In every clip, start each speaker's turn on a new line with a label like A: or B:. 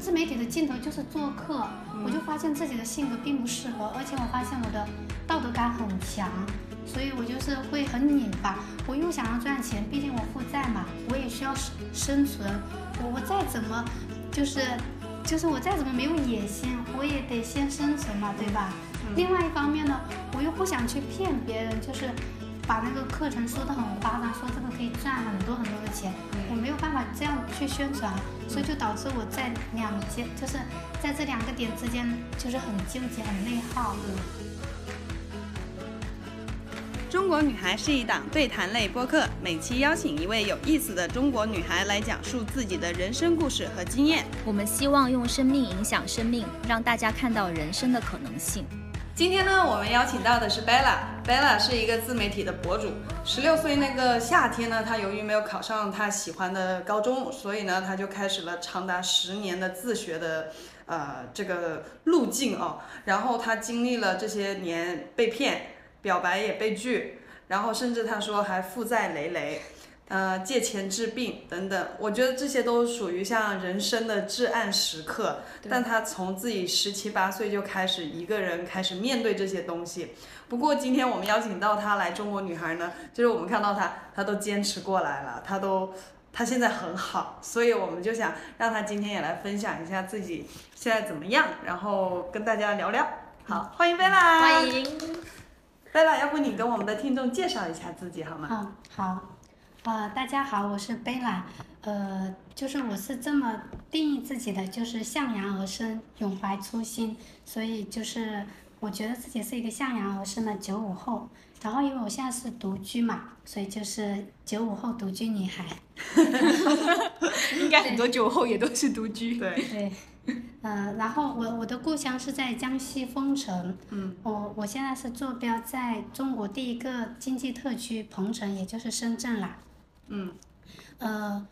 A: 自媒体的尽头就是做客，我就发现自己的性格并不适合，而且我发现我的道德感很强，所以我就是会很拧巴。我又想要赚钱，毕竟我负债嘛，我也需要生生存。我我再怎么就是就是我再怎么没有野心，我也得先生存嘛，对吧？另外一方面呢，我又不想去骗别人，就是把那个课程说的很夸张，说这个可以赚很多很多的钱，我没有办法这样去宣传，所以就导致我在两间，就是在这两个点之间，就是很纠结，很内耗。
B: 中国女孩是一档对谈类播客，每期邀请一位有意思的中国女孩来讲述自己的人生故事和经验。
C: 我们希望用生命影响生命，让大家看到人生的可能性。
B: 今天呢，我们邀请到的是 Bella。Bella 是一个自媒体的博主。十六岁那个夏天呢，她由于没有考上她喜欢的高中，所以呢，她就开始了长达十年的自学的呃这个路径哦。然后她经历了这些年被骗、表白也被拒，然后甚至她说还负债累累。呃，借钱治病等等，我觉得这些都属于像人生的至暗时刻。但他从自己十七八岁就开始一个人开始面对这些东西。不过今天我们邀请到她来中国女孩呢，就是我们看到她，她都坚持过来了，她都他现在很好，所以我们就想让他今天也来分享一下自己现在怎么样，然后跟大家聊聊。好，欢迎贝拉。
C: 欢迎。
B: 贝拉，要不你跟我们的听众介绍一下自己好吗？
A: 嗯，好。呃，大家好，我是贝拉，呃，就是我是这么定义自己的，就是向阳而生，永怀初心，所以就是我觉得自己是一个向阳而生的九五后，然后因为我现在是独居嘛，所以就是九五后独居女孩。
C: 应该很多九五后也都是独居。
B: 对。
A: 对。嗯，然后我我的故乡是在江西丰城，
B: 嗯，
A: 我我现在是坐标在中国第一个经济特区鹏城，也就是深圳啦。
B: 嗯，
A: 呃，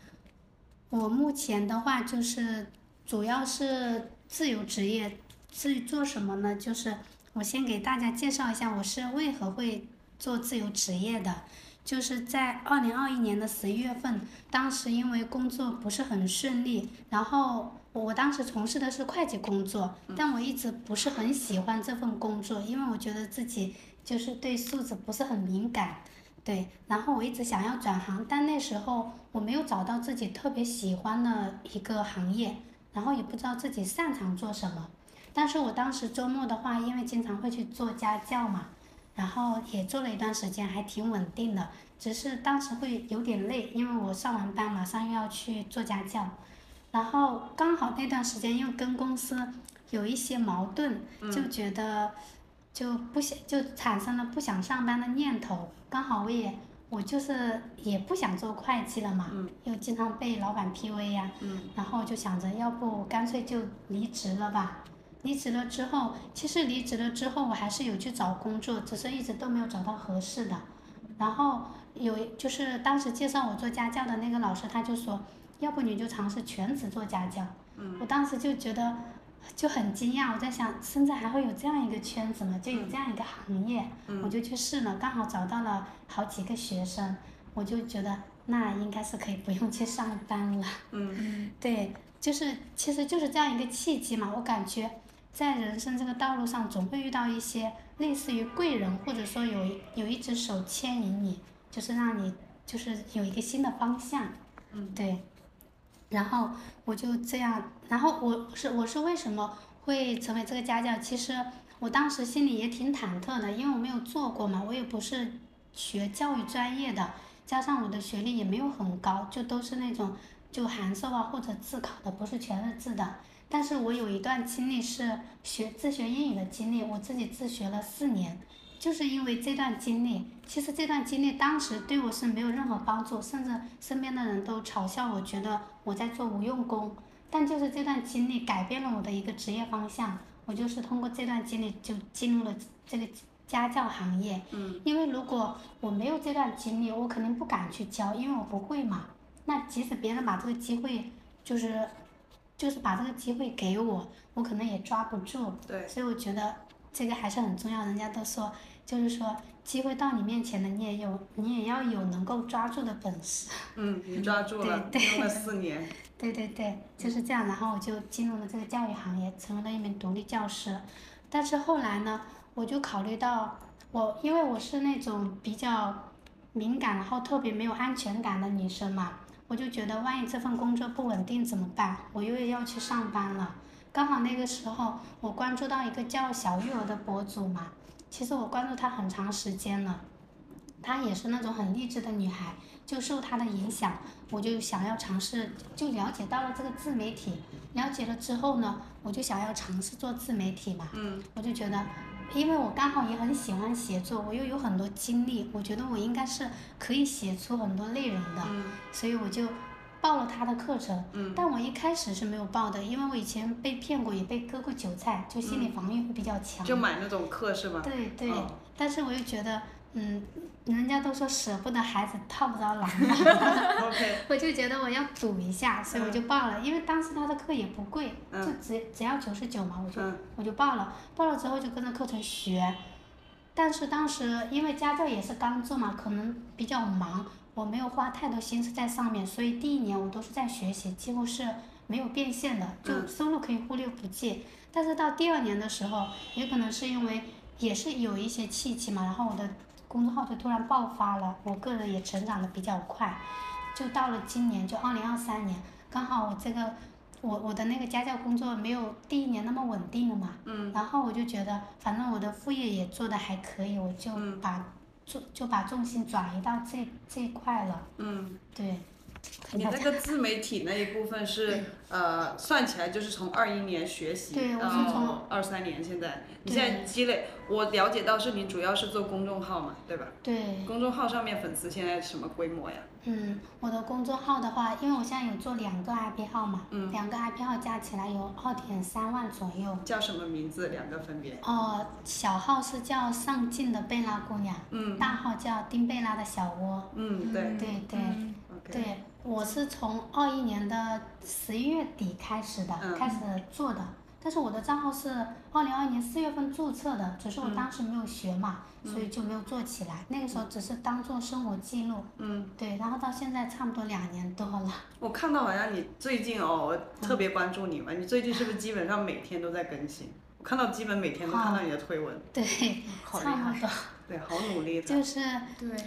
A: 我目前的话就是主要是自由职业，至于做什么呢？就是我先给大家介绍一下我是为何会做自由职业的。就是在二零二一年的十一月份，当时因为工作不是很顺利，然后我当时从事的是会计工作，但我一直不是很喜欢这份工作，因为我觉得自己就是对数字不是很敏感。对，然后我一直想要转行，但那时候我没有找到自己特别喜欢的一个行业，然后也不知道自己擅长做什么。但是我当时周末的话，因为经常会去做家教嘛，然后也做了一段时间，还挺稳定的。只是当时会有点累，因为我上完班马上又要去做家教，然后刚好那段时间又跟公司有一些矛盾，就觉得。就不想就产生了不想上班的念头，刚好我也我就是也不想做会计了嘛，又经常被老板 PUA 呀，然后就想着要不干脆就离职了吧。离职了之后，其实离职了之后我还是有去找工作，只是一直都没有找到合适的。然后有就是当时介绍我做家教的那个老师他就说，要不你就尝试全职做家教。我当时就觉得。就很惊讶，我在想，深圳还会有这样一个圈子吗？就有这样一个行业，我就去试了，刚好找到了好几个学生，我就觉得那应该是可以不用去上班了。
B: 嗯
A: 对，就是其实就是这样一个契机嘛，我感觉在人生这个道路上，总会遇到一些类似于贵人，或者说有有一只手牵引你，就是让你就是有一个新的方向。
B: 嗯，
A: 对。然后我就这样，然后我是我是为什么会成为这个家教？其实我当时心里也挺忐忑的，因为我没有做过嘛，我也不是学教育专业的，加上我的学历也没有很高，就都是那种就函授啊或者自考的，不是全日制的。但是我有一段经历是学自学英语的经历，我自己自学了四年。就是因为这段经历，其实这段经历当时对我是没有任何帮助，甚至身边的人都嘲笑我，觉得我在做无用功。但就是这段经历改变了我的一个职业方向，我就是通过这段经历就进入了这个家教行业。
B: 嗯。
A: 因为如果我没有这段经历，我肯定不敢去教，因为我不会嘛。那即使别人把这个机会，就是，就是把这个机会给我，我可能也抓不住。
B: 对。
A: 所以我觉得。这个还是很重要。人家都说，就是说机会到你面前了，你也有，你也要有能够抓住的本事。
B: 嗯，你抓住了，
A: 对对
B: 用了四年。
A: 对对对，就是这样。然后我就进入了这个教育行业，成为了一名独立教师。但是后来呢，我就考虑到我，因为我是那种比较敏感，然后特别没有安全感的女生嘛，我就觉得万一这份工作不稳定怎么办？我又要去上班了。刚好那个时候我关注到一个叫小玉儿的博主嘛，其实我关注她很长时间了，她也是那种很励志的女孩。就受她的影响，我就想要尝试，就了解到了这个自媒体。了解了之后呢，我就想要尝试做自媒体嘛。
B: 嗯。
A: 我就觉得，因为我刚好也很喜欢写作，我又有很多经历，我觉得我应该是可以写出很多内容的。
B: 嗯。
A: 所以我就报了他的课程。
B: 嗯。
A: 但我一开始是没有报的，因为我以前被骗过，也被割过韭菜，就心理防御会比较强。
B: 就买那种课是吧？
A: 对对。
B: 哦。
A: 但是我又觉得。嗯，人家都说舍不得孩子套不着狼嘛，我就觉得我要赌一下，所以我就报了。因为当时他的课也不贵，就只只要九十九嘛，我就我就报了。报了之后就跟着课程学，但是当时因为家教也是刚做嘛，可能比较忙，我没有花太多心思在上面，所以第一年我都是在学习，几乎是没有变现的，就收入可以忽略不计。但是到第二年的时候，也可能是因为也是有一些契机嘛，然后我的。公众号就突然爆发了，我个人也成长的比较快，就到了今年，就二零二三年，刚好我这个，我我的那个家教工作没有第一年那么稳定了嘛，
B: 嗯，
A: 然后我就觉得，反正我的副业也做的还可以，我就把重就把重心转移到这这一块了，
B: 嗯，
A: 对。
B: 你那个自媒体那一部分是呃，算起来就是从二一年学习，然后二三年现在，你现在积累，我了解到是你主要是做公众号嘛，对吧？
A: 对。
B: 公众号上面粉丝现在什么规模呀？
A: 嗯，我的公众号的话，因为我现在有做两个 IP 号嘛，嗯两个 IP 号加起来有二点三万左右。
B: 叫什么名字？两个分别？
A: 哦，小号是叫上进的贝拉姑娘，
B: 嗯，
A: 大号叫丁贝拉的小窝。
B: 嗯，对。
A: 对对。对，我是从二一年的十一月底开始的，开始做的。但是我的账号是二零二一年四月份注册的，只是我当时没有学嘛，所以就没有做起来。那个时候只是当做生活记录。
B: 嗯。
A: 对，然后到现在差不多两年多了。
B: 我看到好像你最近哦，我特别关注你嘛，你最近是不是基本上每天都在更新？我看到基本每天都看到你的推文。
A: 对，差不多。
B: 对，好努力的。
A: 就是，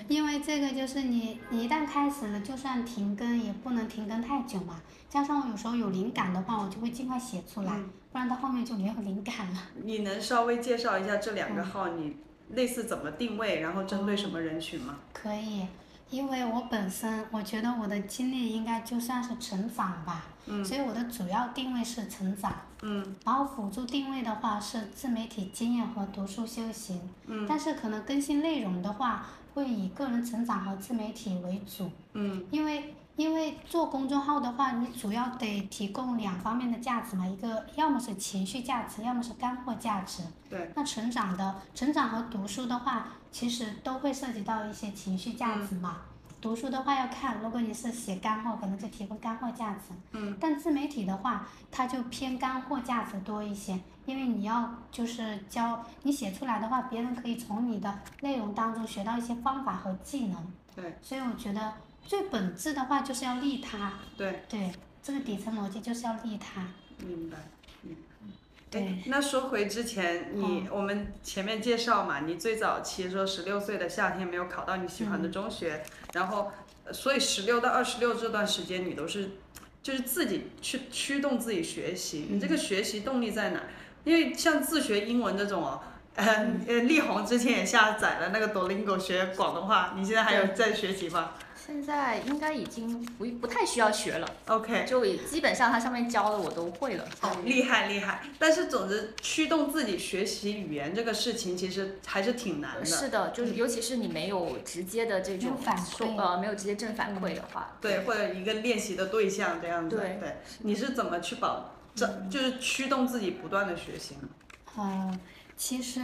A: 因为这个就是你，你一旦开始了，就算停更也不能停更太久嘛。加上我有时候有灵感的话，我就会尽快写出来，不然到后面就没有灵感了。
B: 你能稍微介绍一下这两个号，你类似怎么定位，然后针对什么人群吗？
A: 可以。因为我本身我觉得我的经历应该就算是成长吧，所以我的主要定位是成长，然后辅助定位的话是自媒体经验和读书修行，但是可能更新内容的话会以个人成长和自媒体为主，因为因为做公众号的话，你主要得提供两方面的价值嘛，一个要么是情绪价值，要么是干货价值。
B: 对。
A: 那成长的成长和读书的话。其实都会涉及到一些情绪价值嘛。读书的话要看，如果你是写干货，可能就提供干货价值。
B: 嗯。
A: 但自媒体的话，它就偏干货价值多一些，因为你要就是教你写出来的话，别人可以从你的内容当中学到一些方法和技能。
B: 对。
A: 所以我觉得最本质的话就是要利他。
B: 对。
A: 对，这个底层逻辑就是要利他。
B: 明白。对，那说回之前，你我们前面介绍嘛，你最早期说十六岁的夏天没有考到你喜欢的中学，然后，所以十六到二十六这段时间你都是，就是自己去驱动自己学习，你这个学习动力在哪？因为像自学英文这种哦，呃，力宏之前也下载了那个 Duolingo 学广东话，你现在还有在学习吗？
C: 现在应该已经不不太需要学了
B: ，OK，
C: 就基本上它上面教的我都会了。
B: 哦，厉害厉害！但是总之驱动自己学习语言这个事情，其实还是挺难的。
C: 是的，就是尤其是你没有直接的这种
A: 反馈，
C: 呃，没有直接正反馈的话，
B: 对，或者一个练习的对象这样子。
C: 对
B: 对，你是怎么去保，这就是驱动自己不断的学习呢？
A: 嗯，其实。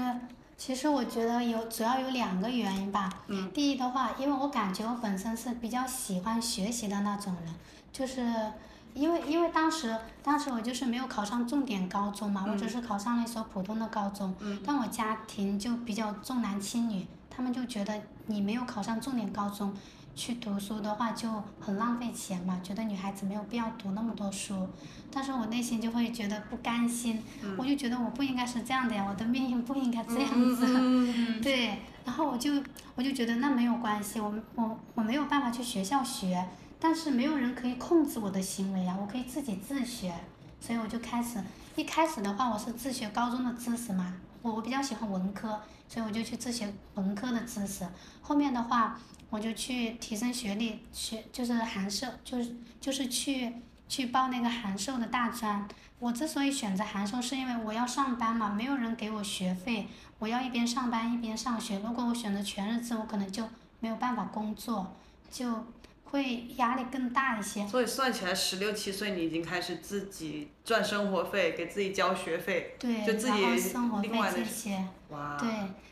A: 其实我觉得有主要有两个原因吧。
B: 嗯。
A: 第一的话，因为我感觉我本身是比较喜欢学习的那种人，就是因为因为当时当时我就是没有考上重点高中嘛，我
B: 嗯
A: 只是考上了一所普通的高中，但我家庭就比较重男轻女，他们就觉得你没有考上重点高中。去读书的话就很浪费钱嘛，觉得女孩子没有必要读那么多书，但是我内心就会觉得不甘心，我就觉得我不应该是这样的呀，我的命运不应该这样子。
B: 嗯。
A: 对，然后我就我就觉得那没有关系，我我我没有办法去学校学，但是没有人可以控制我的行为呀，我可以自己自学，所以我就开始一开始的话我是自学高中的知识嘛，我我比较喜欢文科，所以我就去自学文科的知识，后面的话我就去提升学历，学就是函授，就是就是去去报那个函授的大专。我之所以选择函授，是因为我要上班嘛，没有人给我学费，我要一边上班一边上学。如果我选择全日制，我可能就没有办法工作，就会压力更大一些。
B: 所以算起来，十六七岁你已经开始自己赚生活费，给自己交学费，
A: 对，
B: 就自己
A: 生活费这些。
B: 哇，
A: 对，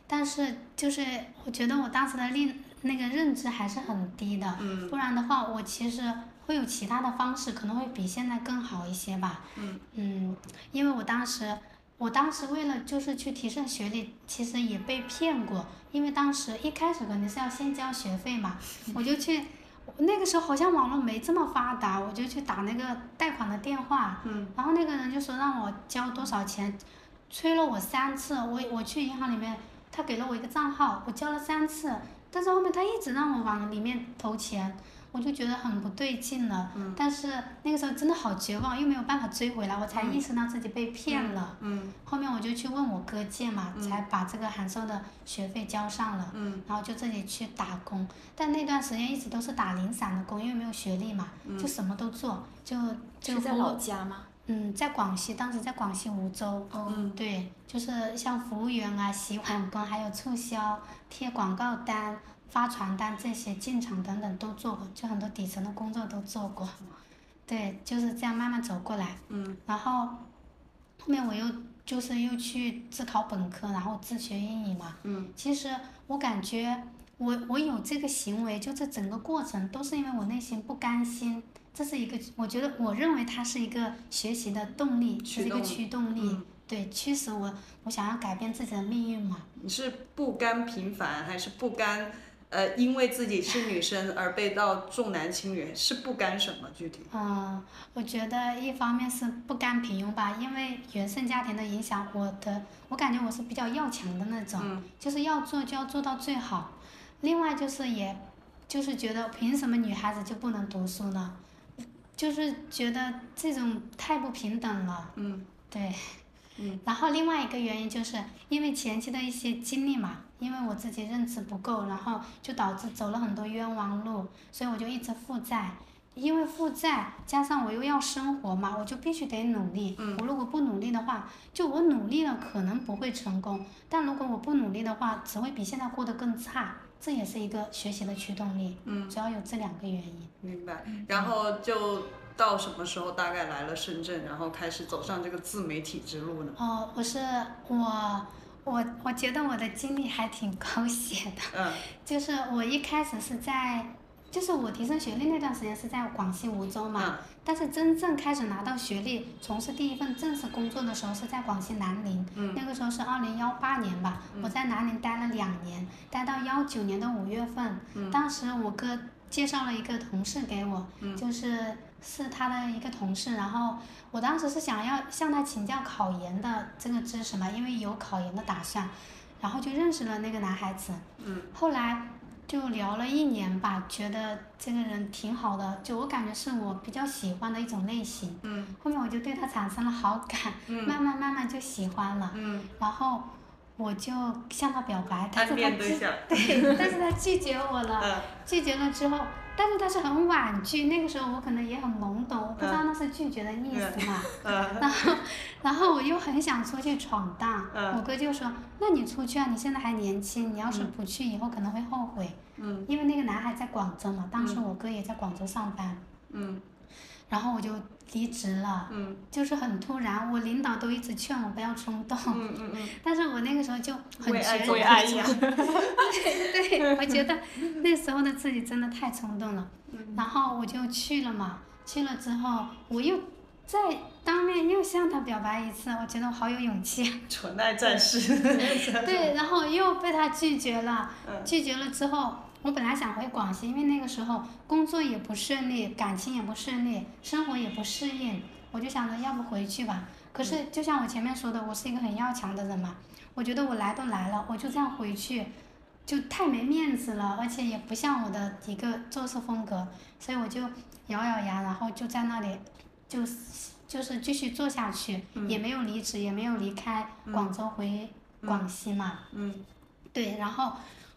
A: 但是就是我觉得我当时的认那个认知还是很低的，
B: 嗯
A: 不然的话我其实会有其他的方式，可能会比现在更好一些吧。
B: 嗯
A: 因为我当时我当时为了就是去提升学历，其实也被骗过，因为当时一开始肯定是要先交学费嘛，我就去。那个时候好像网络没这么发达，我就去打那个贷款的电话，
B: 嗯。
A: 然后那个人就说让我交多少钱，催了我三次，我我去银行里面，他给了我一个账号，我交了三次，但是后面他一直让我往里面投钱，我就觉得很不对劲了。
B: 嗯
A: 但是那个时候真的好绝望，又没有办法追回来，我才意识到自己被骗了。
B: 嗯
A: 后面我就去问我哥借嘛，才把这个函授的学费交上了。
B: 嗯
A: 然后就自己去打工，但那段时间一直都是打零散的工，因为没有学历嘛，就什么都做，就就
C: 在老家吗？
A: 嗯，在广西，当时在广西梧州，
B: 嗯
A: 对，就是像服务员啊、洗碗工，还有促销、贴广告单、发传单这些，进厂等等都做过，就很多底层的工作都做过。对，就是这样慢慢走过来。
B: 嗯
A: 然后后面我又就是又去自考本科，然后自学英语嘛。
B: 嗯
A: 其实我感觉我我有这个行为，就这整个过程都是因为我内心不甘心，这是一个我觉得我认为它是一个学习的动力，是一个
B: 驱动
A: 驱动力，
B: 嗯
A: 对，驱使我我想要改变自己的命运嘛。
B: 你是不甘平凡，还是不甘？呃，因为自己是女生而被到重男轻女，是不甘什么具体？
A: 嗯，我觉得一方面是不甘平庸吧，因为原生家庭的影响，我的我感觉我是比较要强的那种，
B: 嗯
A: 就是要做就要做到最好。另外就是也，就是觉得凭什么女孩子就不能读书呢？就是觉得这种太不平等了。
B: 嗯
A: 对。
B: 嗯。
A: 然后另外一个原因就是因为前期的一些经历嘛，因为我自己认知不够，然后就导致走了很多冤枉路，所以我就一直负债。因为负债加上我又要生活嘛，我就必须得努力。
B: 嗯
A: 我如果不努力的话，就我努力了可能不会成功，但如果我不努力的话，只会比现在过得更差。这也是一个学习的驱动力。
B: 嗯，
A: 主要有这两个原因。
B: 明白。然后就到什么时候大概来了深圳，然后开始走上这个自媒体之路呢？
A: 哦，我是我我我觉得我的经历还挺狗血的。
B: 嗯
A: 就是我一开始是在，就是我提升学历那段时间是在广西梧州嘛，
B: 嗯
A: 但是真正开始拿到学历，从事第一份正式工作的时候是在广西南宁，
B: 嗯
A: 那个时候是二零幺八年吧，我在南宁待了两年，待到幺九年的五月份，
B: 嗯
A: 当时我哥介绍了一个同事给我，
B: 嗯
A: 就是是他的一个同事，然后我当时是想要向他请教考研的这个知识嘛，因为有考研的打算，然后就认识了那个男孩子。
B: 嗯
A: 后来就聊了一年吧，觉得这个人挺好的，就我感觉是我比较喜欢的一种类型。
B: 嗯
A: 后面我就对他产生了好感，
B: 嗯
A: 慢慢慢慢就喜欢了，
B: 嗯，
A: 然后我就向他表白，但
B: 暗
A: 是他拒
B: 恋 对
A: 但是他拒绝我了。
B: 嗯
A: 拒绝了之后，但是他是很婉拒，那个时候我可能也很懵懂，我不知道那是拒绝的意思嘛。
B: 嗯
A: 然后，然后我又很想出去闯荡，
B: 嗯
A: 我哥就说：“那你出去啊，你现在还年轻，你要是不去，以后可能会后悔。
B: 嗯
A: 因为那个男孩在广州嘛，当时我哥也在广州上班，
B: 嗯
A: 然后我就离职了，
B: 嗯
A: 就是很突然，我领导都一直劝我不要冲动，
B: 嗯嗯嗯，
A: 但是我那个时候就很
B: 为爱
A: 决
B: 做爱
A: 绝
B: 呀。
A: 对，我觉得那时候的自己真的太冲动了。
B: 嗯
A: 然后我就去了嘛，去了之后，我又再当面又向他表白一次，我觉得我好有勇气。
B: 纯爱战士。
A: 对，然后又被他拒绝了。
B: 嗯
A: 拒绝了之后，我本来想回广西，因为那个时候工作也不顺利，感情也不顺利，生活也不适应，我就想着要不回去吧。可是就像我前面说的，我是一个很要强的人嘛，我觉得我来都来了，我就这样回去，就太没面子了，而且也不像我的一个做事风格，所以我就咬咬牙，然后就在那里，就就是继续做下去，也没有离职，也没有离开广州回广西嘛。
B: 嗯
A: 对，然后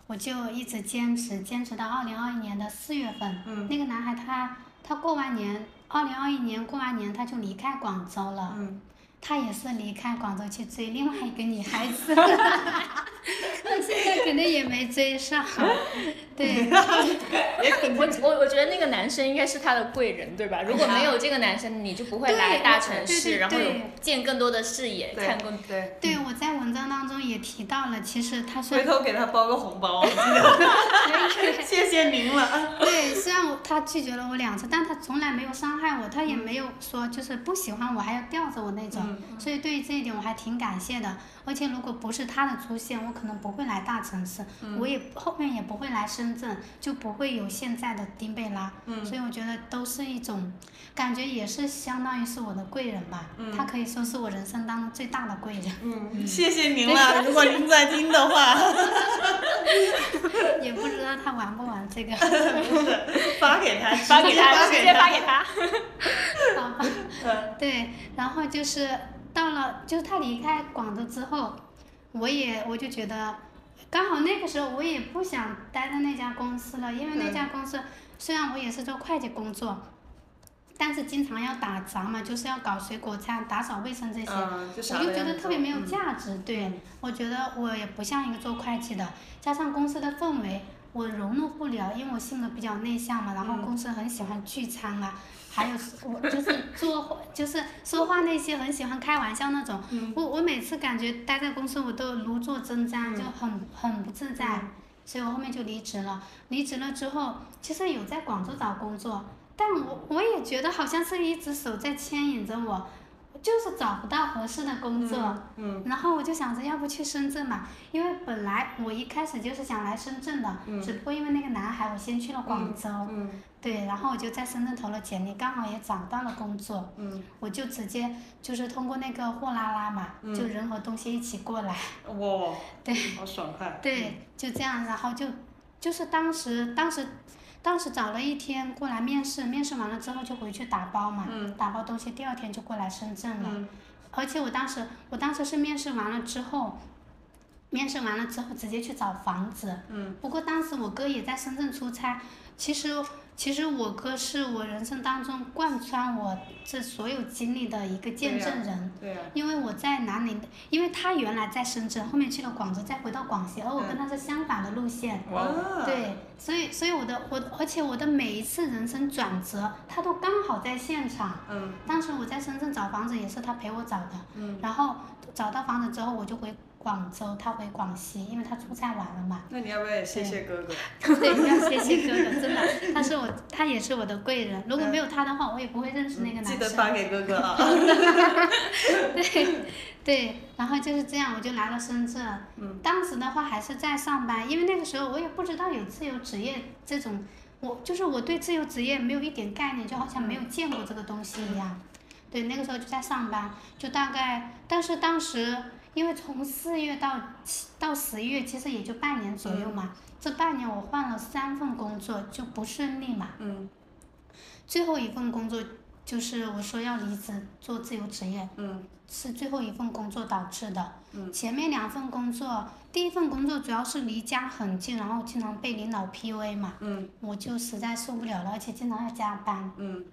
A: 我就一直坚持，坚持到二零二一年的四月份。
B: 嗯
A: 那个男孩他他过完年，二零二一年过完年他就离开广州了。
B: 嗯。
A: 他也是离开广州去追另外一个女孩子，那现在肯定也没追上。对，
C: 我我我觉得那个男生应该是他的贵人，对吧？如果没有这个男生，你就不会来大城市，然后有
A: 对
C: 见更多的视野，
B: 对
C: 看更
B: 对。
A: 对，我在文章当中也提到了，其实他是
B: 回头给他包个红包。谢谢您了。
A: 对，虽然我他拒绝了我两次，但他从来没有伤害我，他也没有说就是不喜欢我还要吊着我那种，所以对于这一点我还挺感谢的。而且如果不是他的出现，我可能不会来大城市，我也后面也不会来深圳，就不会有现在的丁贝拉。所以我觉得都是一种感觉，也是相当于是我的贵人吧。他可以说是我人生当中最大的贵人。
B: 嗯，谢谢您了。如果您在听的话，
A: 也不知道他玩不玩这个。
B: 发给他，
C: 发给他，直接发给他。
A: 好吧，对，然后就是到了，就是他离开广州之后，我也我就觉得，刚好那个时候我也不想待在那家公司了，因为那家公司虽然我也是做会计工作，但是经常要打杂嘛，就是要搞水果餐、打扫卫生这些，
B: 嗯，就
A: 我就觉得特别没有
B: 嗯。
A: 价值。对，我觉得我也不像一个做会计的，加上公司的氛围，我融入不了，因为我性格比较内向嘛，然后公司很喜欢聚餐啊，还有我就是 做就是说话那些很喜欢开玩笑那种，我我每次感觉待在公司我都如坐针毡，就很很不自在，所以我后面就离职了。离职了之后，其实有在广州找工作，但我我也觉得好像是一只手在牵引着我，就是找不到合适的工作。
B: 嗯
A: 然后我就想着，要不去深圳嘛？因为本来我一开始就是想来深圳的，只不过因为那个男孩，我先去了广州。
B: 嗯
A: 对，然后我就在深圳投了简历，刚好也找到了工作，
B: 嗯，
A: 我就直接就是通过那个货拉拉嘛，就人和东西一起过来。
B: 哇，
A: 对，
B: 好爽快。
A: 对，就这样，然后就就是当时当时当时找了一天过来面试，面试完了之后就回去打包嘛，打包东西，第二天就过来深圳了。
B: 嗯
A: 而且我当时我当时是面试完了之后，面试完了之后直接去找房子。
B: 嗯。
A: 不过当时我哥也在深圳出差，其实其实我哥是我人生当中贯穿我这所有经历的一个见证人。
B: 对呀。
A: 因为我在南宁，因为他原来在深圳，后面去了广州，再回到广西，而我跟他是相反的路线。
B: 哇。
A: 对，所以所以我的我，而且我的每一次人生转折，他都刚好在现场。
B: 嗯。
A: 当时我在深圳找房子也是他陪我找的。
B: 嗯。
A: 然后找到房子之后，我就回广州，他回广西，因为他出差完了嘛。
B: 那你要不要也谢谢哥哥？
A: 对，要谢谢哥哥，真的，他是我，他也是我的贵人。如果没有他的话，我也不会认识那个男生。
B: 记得发给哥哥啊。
A: 对，对，然后就是这样，我就来了深圳。
B: 嗯。
A: 当时的话还是在上班，因为那个时候我也不知道有自由职业这种，我就是我对自由职业没有一点概念，就好像没有见过这个东西一样。对，那个时候就在上班，就大概，但是当时因为从四月到七到十一月，其实也就半年左右嘛。这半年我换了三份工作，就不顺利嘛。
B: 嗯。
A: 最后一份工作就是我说要离职做自由职业。
B: 嗯。
A: 是最后一份工作导致的。
B: 嗯。
A: 前面两份工作，第一份工作主要是离家很近，然后经常被领导 PUA 嘛。
B: 嗯。
A: 我就实在受不了了，而且经常要加班。
B: 嗯。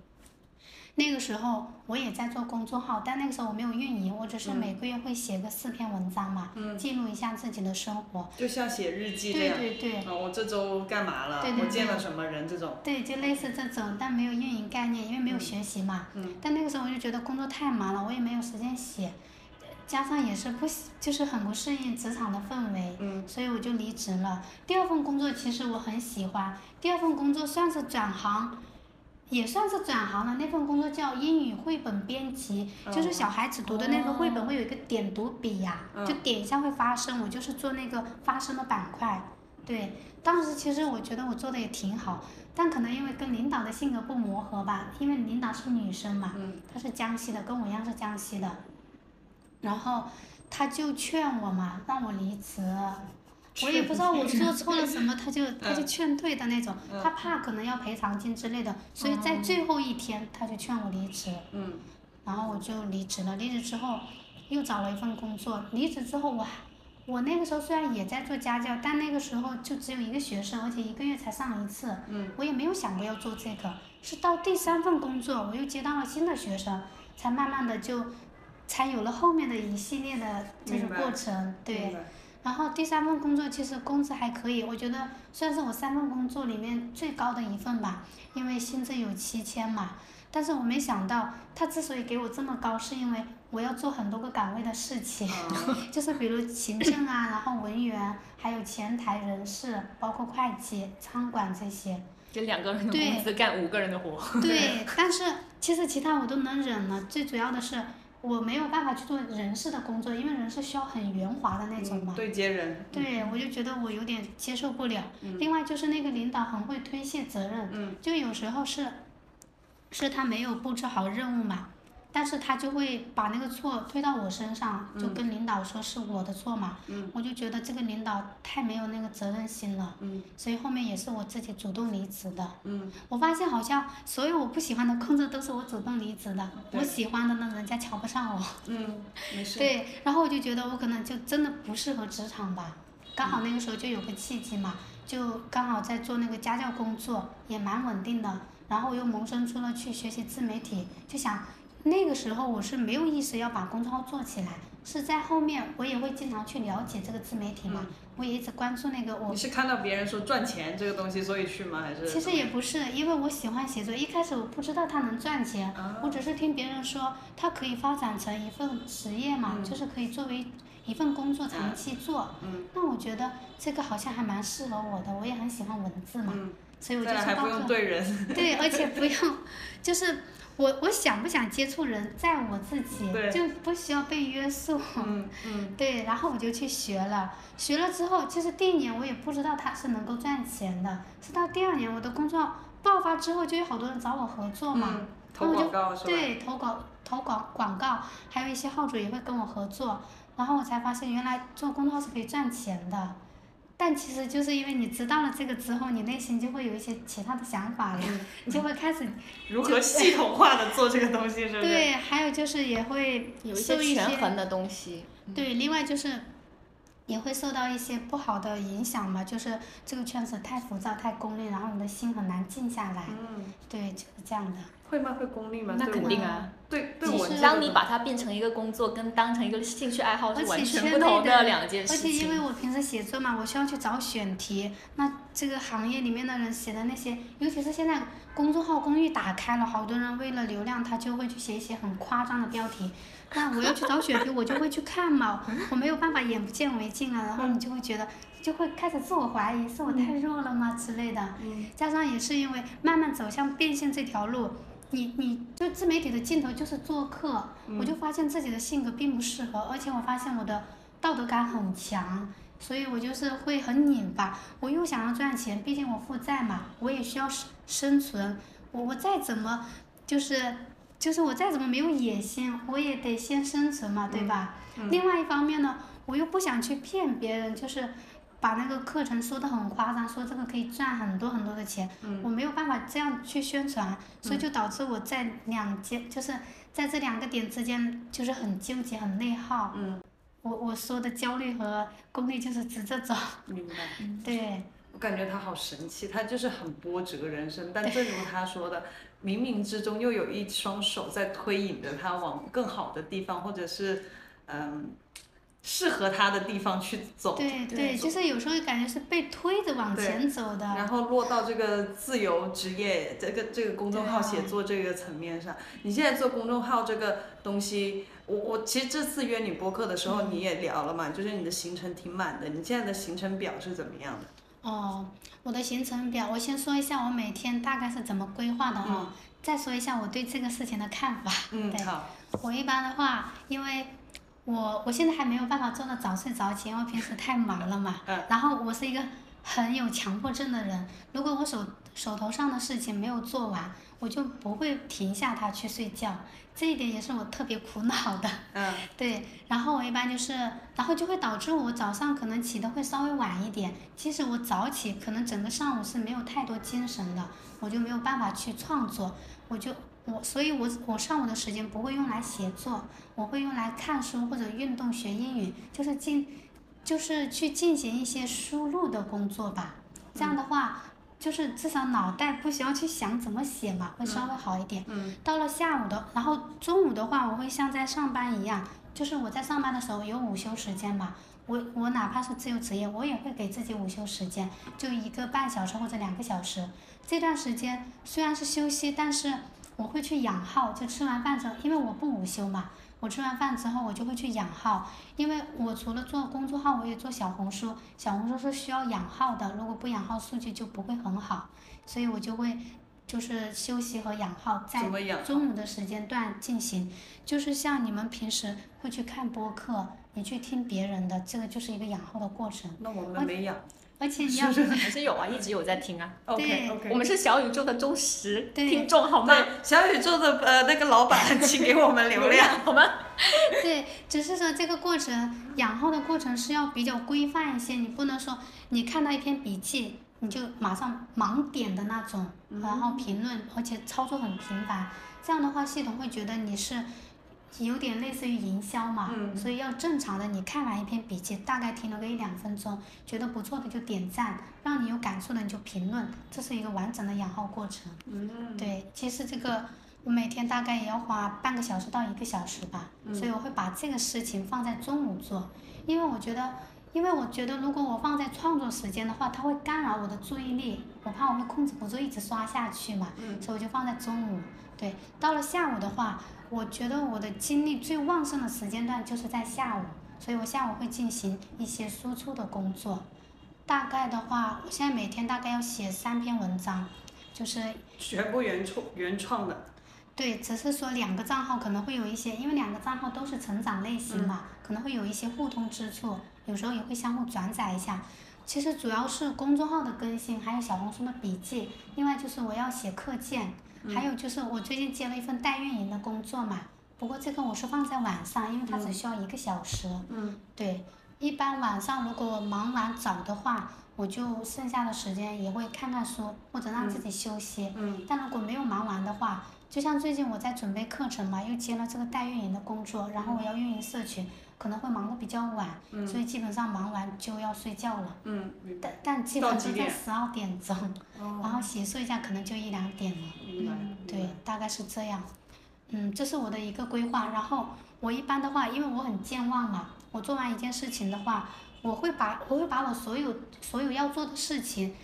A: 那个时候我也在做公众号，但那个时候我没有运营，我只是每个月会写个四篇文章嘛，
B: 嗯
A: 记录一下自己的生活。
B: 就像写日记这
A: 对
B: 样。
A: 对对。
B: 啊，我这周干嘛了？
A: 对对对
B: 我见了什么人这种。
A: 对，就类似这种，但没有运营概念，因为没有学习嘛。
B: 嗯。
A: 但那个时候我就觉得工作太忙了，我也没有时间写，加上也是不喜，就是很不适应职场的氛围。
B: 嗯。
A: 所以我就离职了。第二份工作其实我很喜欢，第二份工作算是转行，也算是转行了，那份工作叫英语绘本编辑，就是小孩子读的那个绘本会有一个点读笔呀、就点一下会发声，我就是做那个发声的板块。对，当时其实我觉得我做的也挺好，但可能因为跟领导的性格不磨合吧，因为领导是女生嘛，她是江西的，跟我一样是江西的，然后她就劝我嘛，让我离职。我也不知道我做错 了什么，他就他就劝退的那种，他怕可能要赔偿金之类的，所以在最后一天他就劝我离职。
B: 嗯。
A: 然后我就离职了，离职之后又找了一份工作，离职之后我还我那个时候虽然也在做家教，但那个时候就只有一个学生，而且一个月才上一次，嗯我也没有想过要做这个，是到第三份工作我又接到了新的学生，才慢慢的就才有了后面的一系列的这种
B: 明白
A: 过程，对。然后第三份工作其实工资还可以，我觉得算是我三份工作里面最高的一份吧，因为薪资有七千嘛。但是我没想到，他之所以给我这么高，是因为我要做很多个岗位的事情，就是比如行政啊，然后文员，还有前台人事，包括会计、仓管这些。
C: 就两个人的
A: 对
C: 工资干五个人的活。
A: 对，但是其实其他我都能忍了，最主要的是我没有办法去做人事的工作，因为人事需要很圆滑的那种嘛。
B: 对接人。
A: 对，我就觉得我有点接受不了。另外就是那个领导很会推卸责任，就有时候是，是他没有布置好任务嘛，但是他就会把那个错推到我身上，就跟领导说是我的错嘛。我就觉得这个领导太没有那个责任心了，所以后面也是我自己主动离职的。我发现好像所有我不喜欢的工作都是我主动离职的，我喜欢的呢，人家瞧不上我。
B: 嗯，没事。
A: 对，然后我就觉得我可能就真的不适合职场吧，刚好那个时候就有个契机嘛，就刚好在做那个家教工作，也蛮稳定的，然后又萌生出了去学习自媒体，就想那个时候我是没有意识要把公众号做起来，是在后面我也会经常去了解这个自媒体嘛，我也一直关注那个我
B: 你是看到别人说赚钱这个东西，所以去吗？还是？
A: 其实也不是，因为我喜欢写作，一开始我不知道它能赚钱，我只是听别人说它可以发展成一份职业嘛，就是可以作为一份工作长期做。那我觉得这个好像还蛮适合我的，我也很喜欢文字嘛，所以我就
B: 再来还不用
A: 去报课。
B: 对人。
A: 对，而且不用，就是我我想不想接触人，在我自己，就不需要被约束。
B: 嗯嗯
A: 对，然后我就去学了，学了之后，其实第一年我也不知道它是能够赚钱的，是到第二年我的工作爆发之后，就有好多人找我合作嘛，
B: 嗯，投
A: 然后我就
B: 广告是吧？
A: 对投广投广广告，还有一些号主也会跟我合作，然后我才发现原来做公众号是可以赚钱的。但其实就是因为你知道了这个之后，你内心就会有一些其他的想法了，你就会开始
B: 如何系统化的做这个东西，是不是？
A: 对，还有就是也会
C: 有一
A: 受
C: 些权衡的东西。
A: 对，另外就是也会受到一些不好的影响嘛，就是这个圈子太浮躁、太功利，然后你的心很难静下来。
B: 嗯，
A: 对，就是这样的。
B: 会吗？会功利吗？
C: 那肯定啊。
B: 对对我
C: 当你把它变成一个工作，跟当成一个兴趣爱好是
A: 而
C: 完全不同
A: 的
C: 两件事
A: 而且因为
C: 情。
A: 我平时写作嘛，我需要去找选题，那这个行业里面的人写的那些，尤其是现在公众号公寓打开了，好多人为了流量，他就会去写一些很夸张的标题。那我要去找选题，我就会去看嘛，我没有办法眼不见为净啊，然后你就会觉得，就会开始自我怀疑，是我太弱了吗之类的。嗯加上也是因为慢慢走向变现这条路，你你就自媒体的尽头就是做客，我就发现自己的性格并不适合，而且我发现我的道德感很强，所以我就是会很拧巴。我又想要赚钱，毕竟我负债嘛，我也需要生生存。我我再怎么就是就是我再怎么没有野心，我也得先生存嘛，对吧？另外一方面呢，我又不想去骗别人，就是。把那个课程说的很夸张，说这个可以赚很多很多的钱，我没有办法这样去宣传，所以就导致我在两间，就是在这两个点之间，就是很纠结、很内耗。
B: 嗯，
A: 我我说的焦虑和功利就是指这种，
B: 明白。
A: 对
B: 我感觉他好神奇，他就是很波折人生，但正如他说的，冥冥之中又有一双手在推引着他往更好的地方，或者是嗯适合他的地方去走。
A: 对对，就是有时候感觉是被推着往前走的。
B: 然后落到这个自由职业这个这个公众号写作这个层面上，你现在做公众号这个东西，我我其实这次约你播客的时候你也聊了嘛，就是你的行程挺满的，你现在的行程表是怎么样的？
A: 哦，我的行程表，我先说一下我每天大概是怎么规划的哈，再说一下我对这个事情的看法。
B: 嗯，
A: 对，
B: 好，
A: 我一般的话，因为我我现在还没有办法做到早睡早起，因为平时太忙了嘛。
B: 嗯
A: 然后我是一个很有强迫症的人，如果我手手头上的事情没有做完，我就不会停下它去睡觉。这一点也是我特别苦恼的。
B: 嗯
A: 对，然后我一般就是，然后就会导致我早上可能起的会稍微晚一点。即使我早起，可能整个上午是没有太多精神的，我就没有办法去创作，我就我，所以我我上午的时间不会用来写作，我会用来看书或者运动学英语，就是进，就是去进行一些输入的工作吧。这样的话，就是至少脑袋不需要去想怎么写嘛，会稍微好一点。
B: 嗯
A: 到了下午的，然后中午的话，我会像在上班一样，就是我在上班的时候有午休时间嘛，我我哪怕是自由职业，我也会给自己午休时间，就一个半小时或者两个小时。这段时间虽然是休息，但是我会去养号，就吃完饭之后，因为我不午休嘛，我吃完饭之后我就会去养号，因为我除了做公众号，我也做小红书，小红书是需要养号的，如果不养号，数据就不会很好，所以我就会就是休息和养号在中午的时间段进行，就是像你们平时会去看播客，你去听别人的，这个就是一个养号的过程，
B: 那我们。没养。
A: 而且你 要
C: 还是有啊，一直有在听啊。
B: OK
A: 对
B: OK。
C: 我们是小宇宙的忠实听众，好吗？
B: 小宇宙的呃那个老板，请给我们流量。
C: 好吗？
A: 对，只是说这个过程养号的过程是要比较规范一些，你不能说你看到一篇笔记你就马上盲点的那种，然后评论，而且操作很频繁，这样的话系统会觉得你是有点类似于营销嘛，
B: 嗯。
A: 所以要正常的，你看完一篇笔记，大概停留个一两分钟，觉得不错的就点赞，让你有感触的你就评论，这是一个完整的养号过程。
B: 嗯。
A: 对，其实这个我每天大概也要花半个小时到一个小时吧，所以我会把这个事情放在中午做，因为我觉得，因为我觉得如果我放在创作时间的话，它会干扰我的注意力，我怕我会控制不住一直刷下去嘛，所以我就放在中午。对，到了下午的话，我觉得我的精力最旺盛的时间段就是在下午，所以我下午会进行一些输出的工作。大概的话，我现在每天大概要写三篇文章，就是
B: 全部原创原创的。
A: 对，只是说两个账号可能会有一些，因为两个账号都是成长类型嘛，可能会有一些互通之处，有时候也会相互转载一下。其实主要是公众号的更新，还有小红书的笔记，另外就是我要写课件，还有就是我最近接了一份代运营的工作嘛，不过这个我是放在晚上，因为它只需要一个小时。
B: 嗯
A: 对，一般晚上如果忙完早的话，我就剩下的时间也会看看书或者让自己休息。
B: 嗯
A: 但如果没有忙完的话，就像最近我在准备课程嘛，又接了这个代运营的工作，然后我要运营社群，可能会忙得比较晚，所以基本上忙完就要睡觉了。
B: 嗯，
A: 但但基本都在十二点钟，然
B: 哦，
A: 后洗漱一下可能就一两点了。
B: 嗯。
A: 对，大概是这样。嗯，这是我的一个规划。然后我一般的话，因为我很健忘嘛，我做完一件事情的话，我会把我会把我所有所有要做的事情，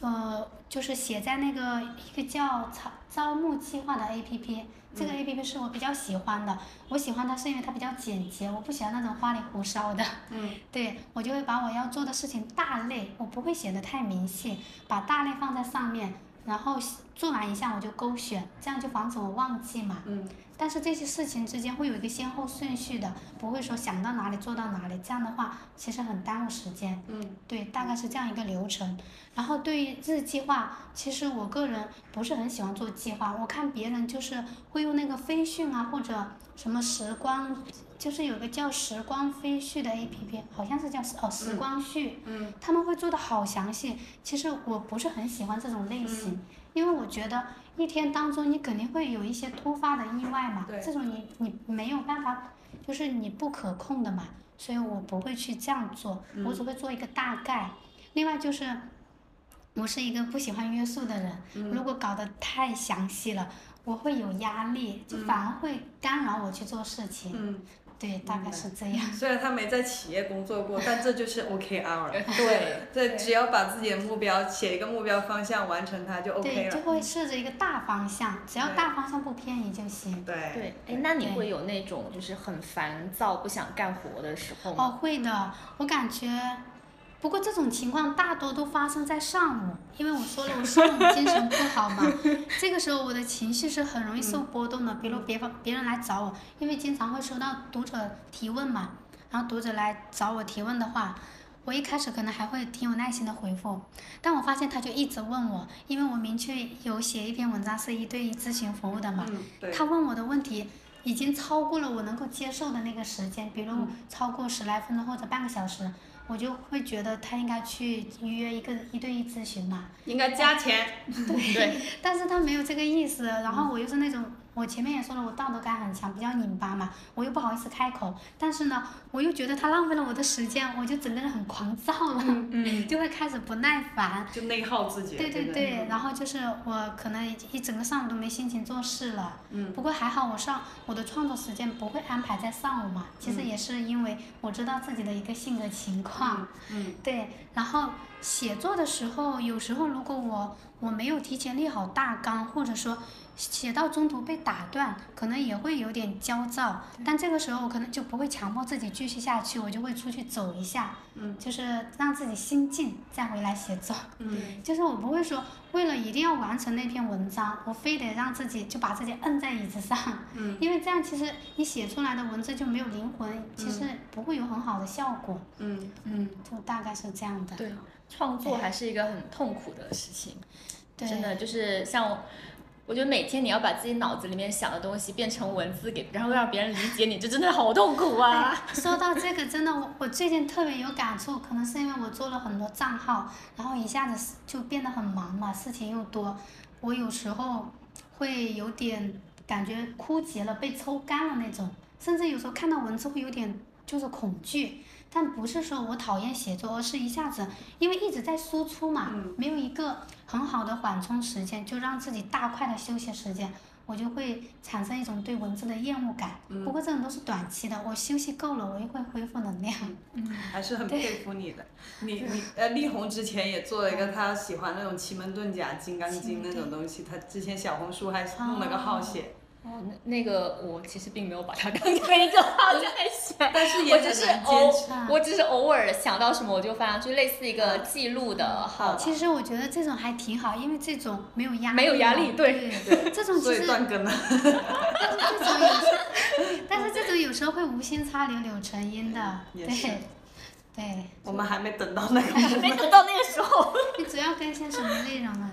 A: 呃，就是写在那个一个叫招招募计划的 APP。这个 APP 是我比较喜欢的，我喜欢它是因为它比较简洁，我不喜欢那种花里胡哨的。
B: 嗯
A: 对，我就会把我要做的事情大类，我不会写的太明细，把大类放在上面，然后做完一项我就勾选，这样就防止我忘记嘛。
B: 嗯
A: 但是这些事情之间会有一个先后顺序的，不会说想到哪里做到哪里，这样的话其实很耽误时间。
B: 嗯
A: 对，大概是这样一个流程。然后对于日计划，其实我个人不是很喜欢做计划。我看别人就是会用那个飞讯啊，或者什么时光，就是有个叫时光飞絮的 APP，好像是叫哦时光序，
B: 嗯
A: 他们会做的好详细。其实我不是很喜欢这种类型，因为我觉得一天当中你肯定会有一些突发的意外嘛，这种你你没有办法，就是你不可控的嘛，所以我不会去这样做，我只会做一个大概。另外就是，我是一个不喜欢约束的人，如果搞得太详细了，我会有压力，就反而会干扰我去做事情。
B: 嗯。
A: 对，大概是这样。
B: 虽然他没在企业工作过，但这就是 OKR。
C: 对，
B: 对，只要把自己的目标写一个目标方向，完成它就 OK
A: 对，就。会设置一个大方向，只要大方向不偏移就行。
B: 对。
C: 对，哎，那你会有那种就是很烦躁、不想干活的时候吗？
A: 哦，会的，我感觉，不过这种情况大多都发生在上午，因为我说了我上午精神不好嘛，这个时候我的情绪是很容易受波动的。比如别方别人来找我，因为经常会收到读者提问嘛，然后读者来找我提问的话，我一开始可能还会挺有耐心的回复，但我发现他就一直问我，因为我明确有写一篇文章是一对一咨询服务的嘛，
B: 嗯，
A: 他问我的问题已经超过了我能够接受的那个时间，比如超过十来分钟或者半个小时，我就会觉得他应该去预约一个一对一咨询嘛。
B: 应该加钱。
C: 对，
A: 但是他没有这个意思，然后我又是那种，我前面也说了，我道德感很强，比较拧巴嘛，我又不好意思开口，但是呢，我又觉得他浪费了我的时间，我就整个人很狂躁了，
C: 嗯
A: 就会开始不耐烦。
B: 就内耗自己。
A: 对
B: 对
A: 对对，然后就是我可能一整个上午都没心情做事了。
B: 嗯。
A: 不过还好，我上我的创作时间不会安排在上午嘛，其实也是因为我知道自己的一个性格情况。
B: 嗯。
A: 对，然后写作的时候，有时候如果我我没有提前列好大纲，或者说写到中途被打断，可能也会有点焦躁。但这个时候我可能就不会强迫自己继续下去，我就会出去走一下，
B: 嗯
A: 就是让自己心静，再回来写作。
B: 嗯
A: 就是我不会说为了一定要完成那篇文章，我非得让自己就把自己摁在椅子上，
B: 嗯
A: 因为这样其实你写出来的文字就没有灵魂，其实不会有很好的效果。
B: 嗯
A: 嗯，就大概是这样的。
C: 对，创作还是一个很痛苦的事情，
A: 对
C: 真的就是像。我觉得每天你要把自己脑子里面想的东西变成文字给，然后让别人理解你，这真的好痛苦啊！
A: 说到这个，真的我我最近特别有感触，可能是因为我做了很多账号，然后一下子就变得很忙嘛，事情又多，我有时候会有点感觉枯竭了，被抽干了那种，甚至有时候看到文字会有点就是恐惧。但不是说我讨厌写作，而是一下子因为一直在输出嘛，
B: 嗯
A: 没有一个很好的缓冲时间，就让自己大块的休息时间，我就会产生一种对文字的厌恶感。
B: 嗯
A: 不过这种都是短期的，我休息够了，我又会恢复能量。
B: 嗯还是很佩服你的。你你呃，力宏之前也做了一个他喜欢那种奇门遁甲、金刚经那种东西，他之前小红书还弄了个号写，
C: 哦，那那个我其实并没有把它当成一个号在写，
B: 但是也
C: 我只是偶我只是偶尔想到什么我就发上去，类似一个记录的号。
A: 其实我觉得这种还挺好，因为这种没有压力。
C: 没有压力对
A: 对，这种
B: 所以
A: 其实，
B: 断更了。
A: 但是这种有时，但是这种有时候会无心插柳柳成荫的，对
B: 也是，
A: 对。
B: 我们还没等到那个。
C: 还没等到那个时候，
A: 你主要更新什么内容啊？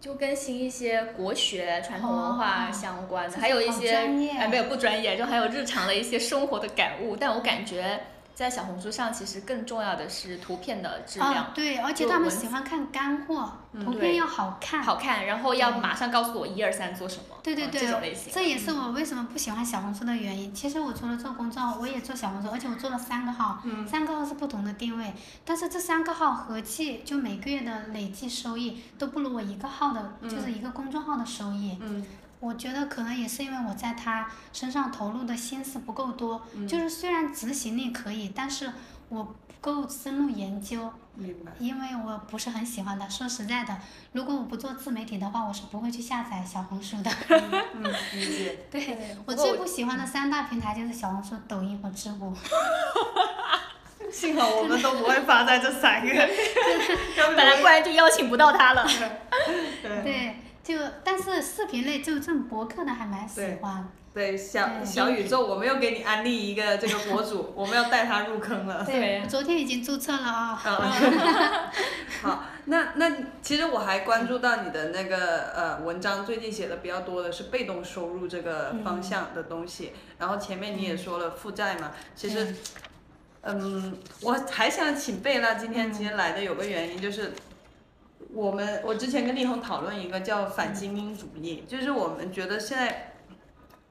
C: 就更新一些国学、传统文化
A: 哦
C: 相关的，
A: 这
C: 还有一些
A: 好专业
C: 哎没有不专业，就还有日常的一些生活的感悟。但我感觉在小红书上，其实更重要的是图片的质量。
A: 哦，对，而且他们喜欢看干货，图片要好看。
C: 好看，然后要马上告诉我一二三做什么，嗯
A: 对对对，
C: 这种类型。
A: 这也是我为什么不喜欢小红书的原因。其实我除了做公众号，我也做小红书，而且我做了三个号，三个号是不同的定位，但是这三个号合计就每个月的累计收益都不如我一个号的，就是一个公众号的收益。
B: 嗯
A: 我觉得可能也是因为我在他身上投入的心思不够多，就是虽然执行力可以，但是我不够深入研究，
B: 明白。
A: 因为我不是很喜欢的。说实在的，如果我不做自媒体的话，我是不会去下载小红书的。
B: 嗯，理解。
A: 对我最不喜欢的三大平台就是小红书、抖音和知乎。
B: 幸好我们都不会发在这三个。
C: 本来不然就邀请不到他了。
B: 对
A: 对，就但是视频类就这种博客的还蛮喜欢。
B: 对，小
A: 对
B: 小宇宙，我们又给你安利一个这个博主，我们要带他入坑了。
C: 对
A: 我昨天已经注册了啊、
B: 嗯 好，那那其实我还关注到你的那个呃文章，最近写的比较多的是被动收入这个方向的东西。然后前面你也说了负债嘛，其实，嗯，我还想请贝拉今天今天来的有个原因就是。我们我之前跟力宏讨论一个叫反精英主义，就是我们觉得现在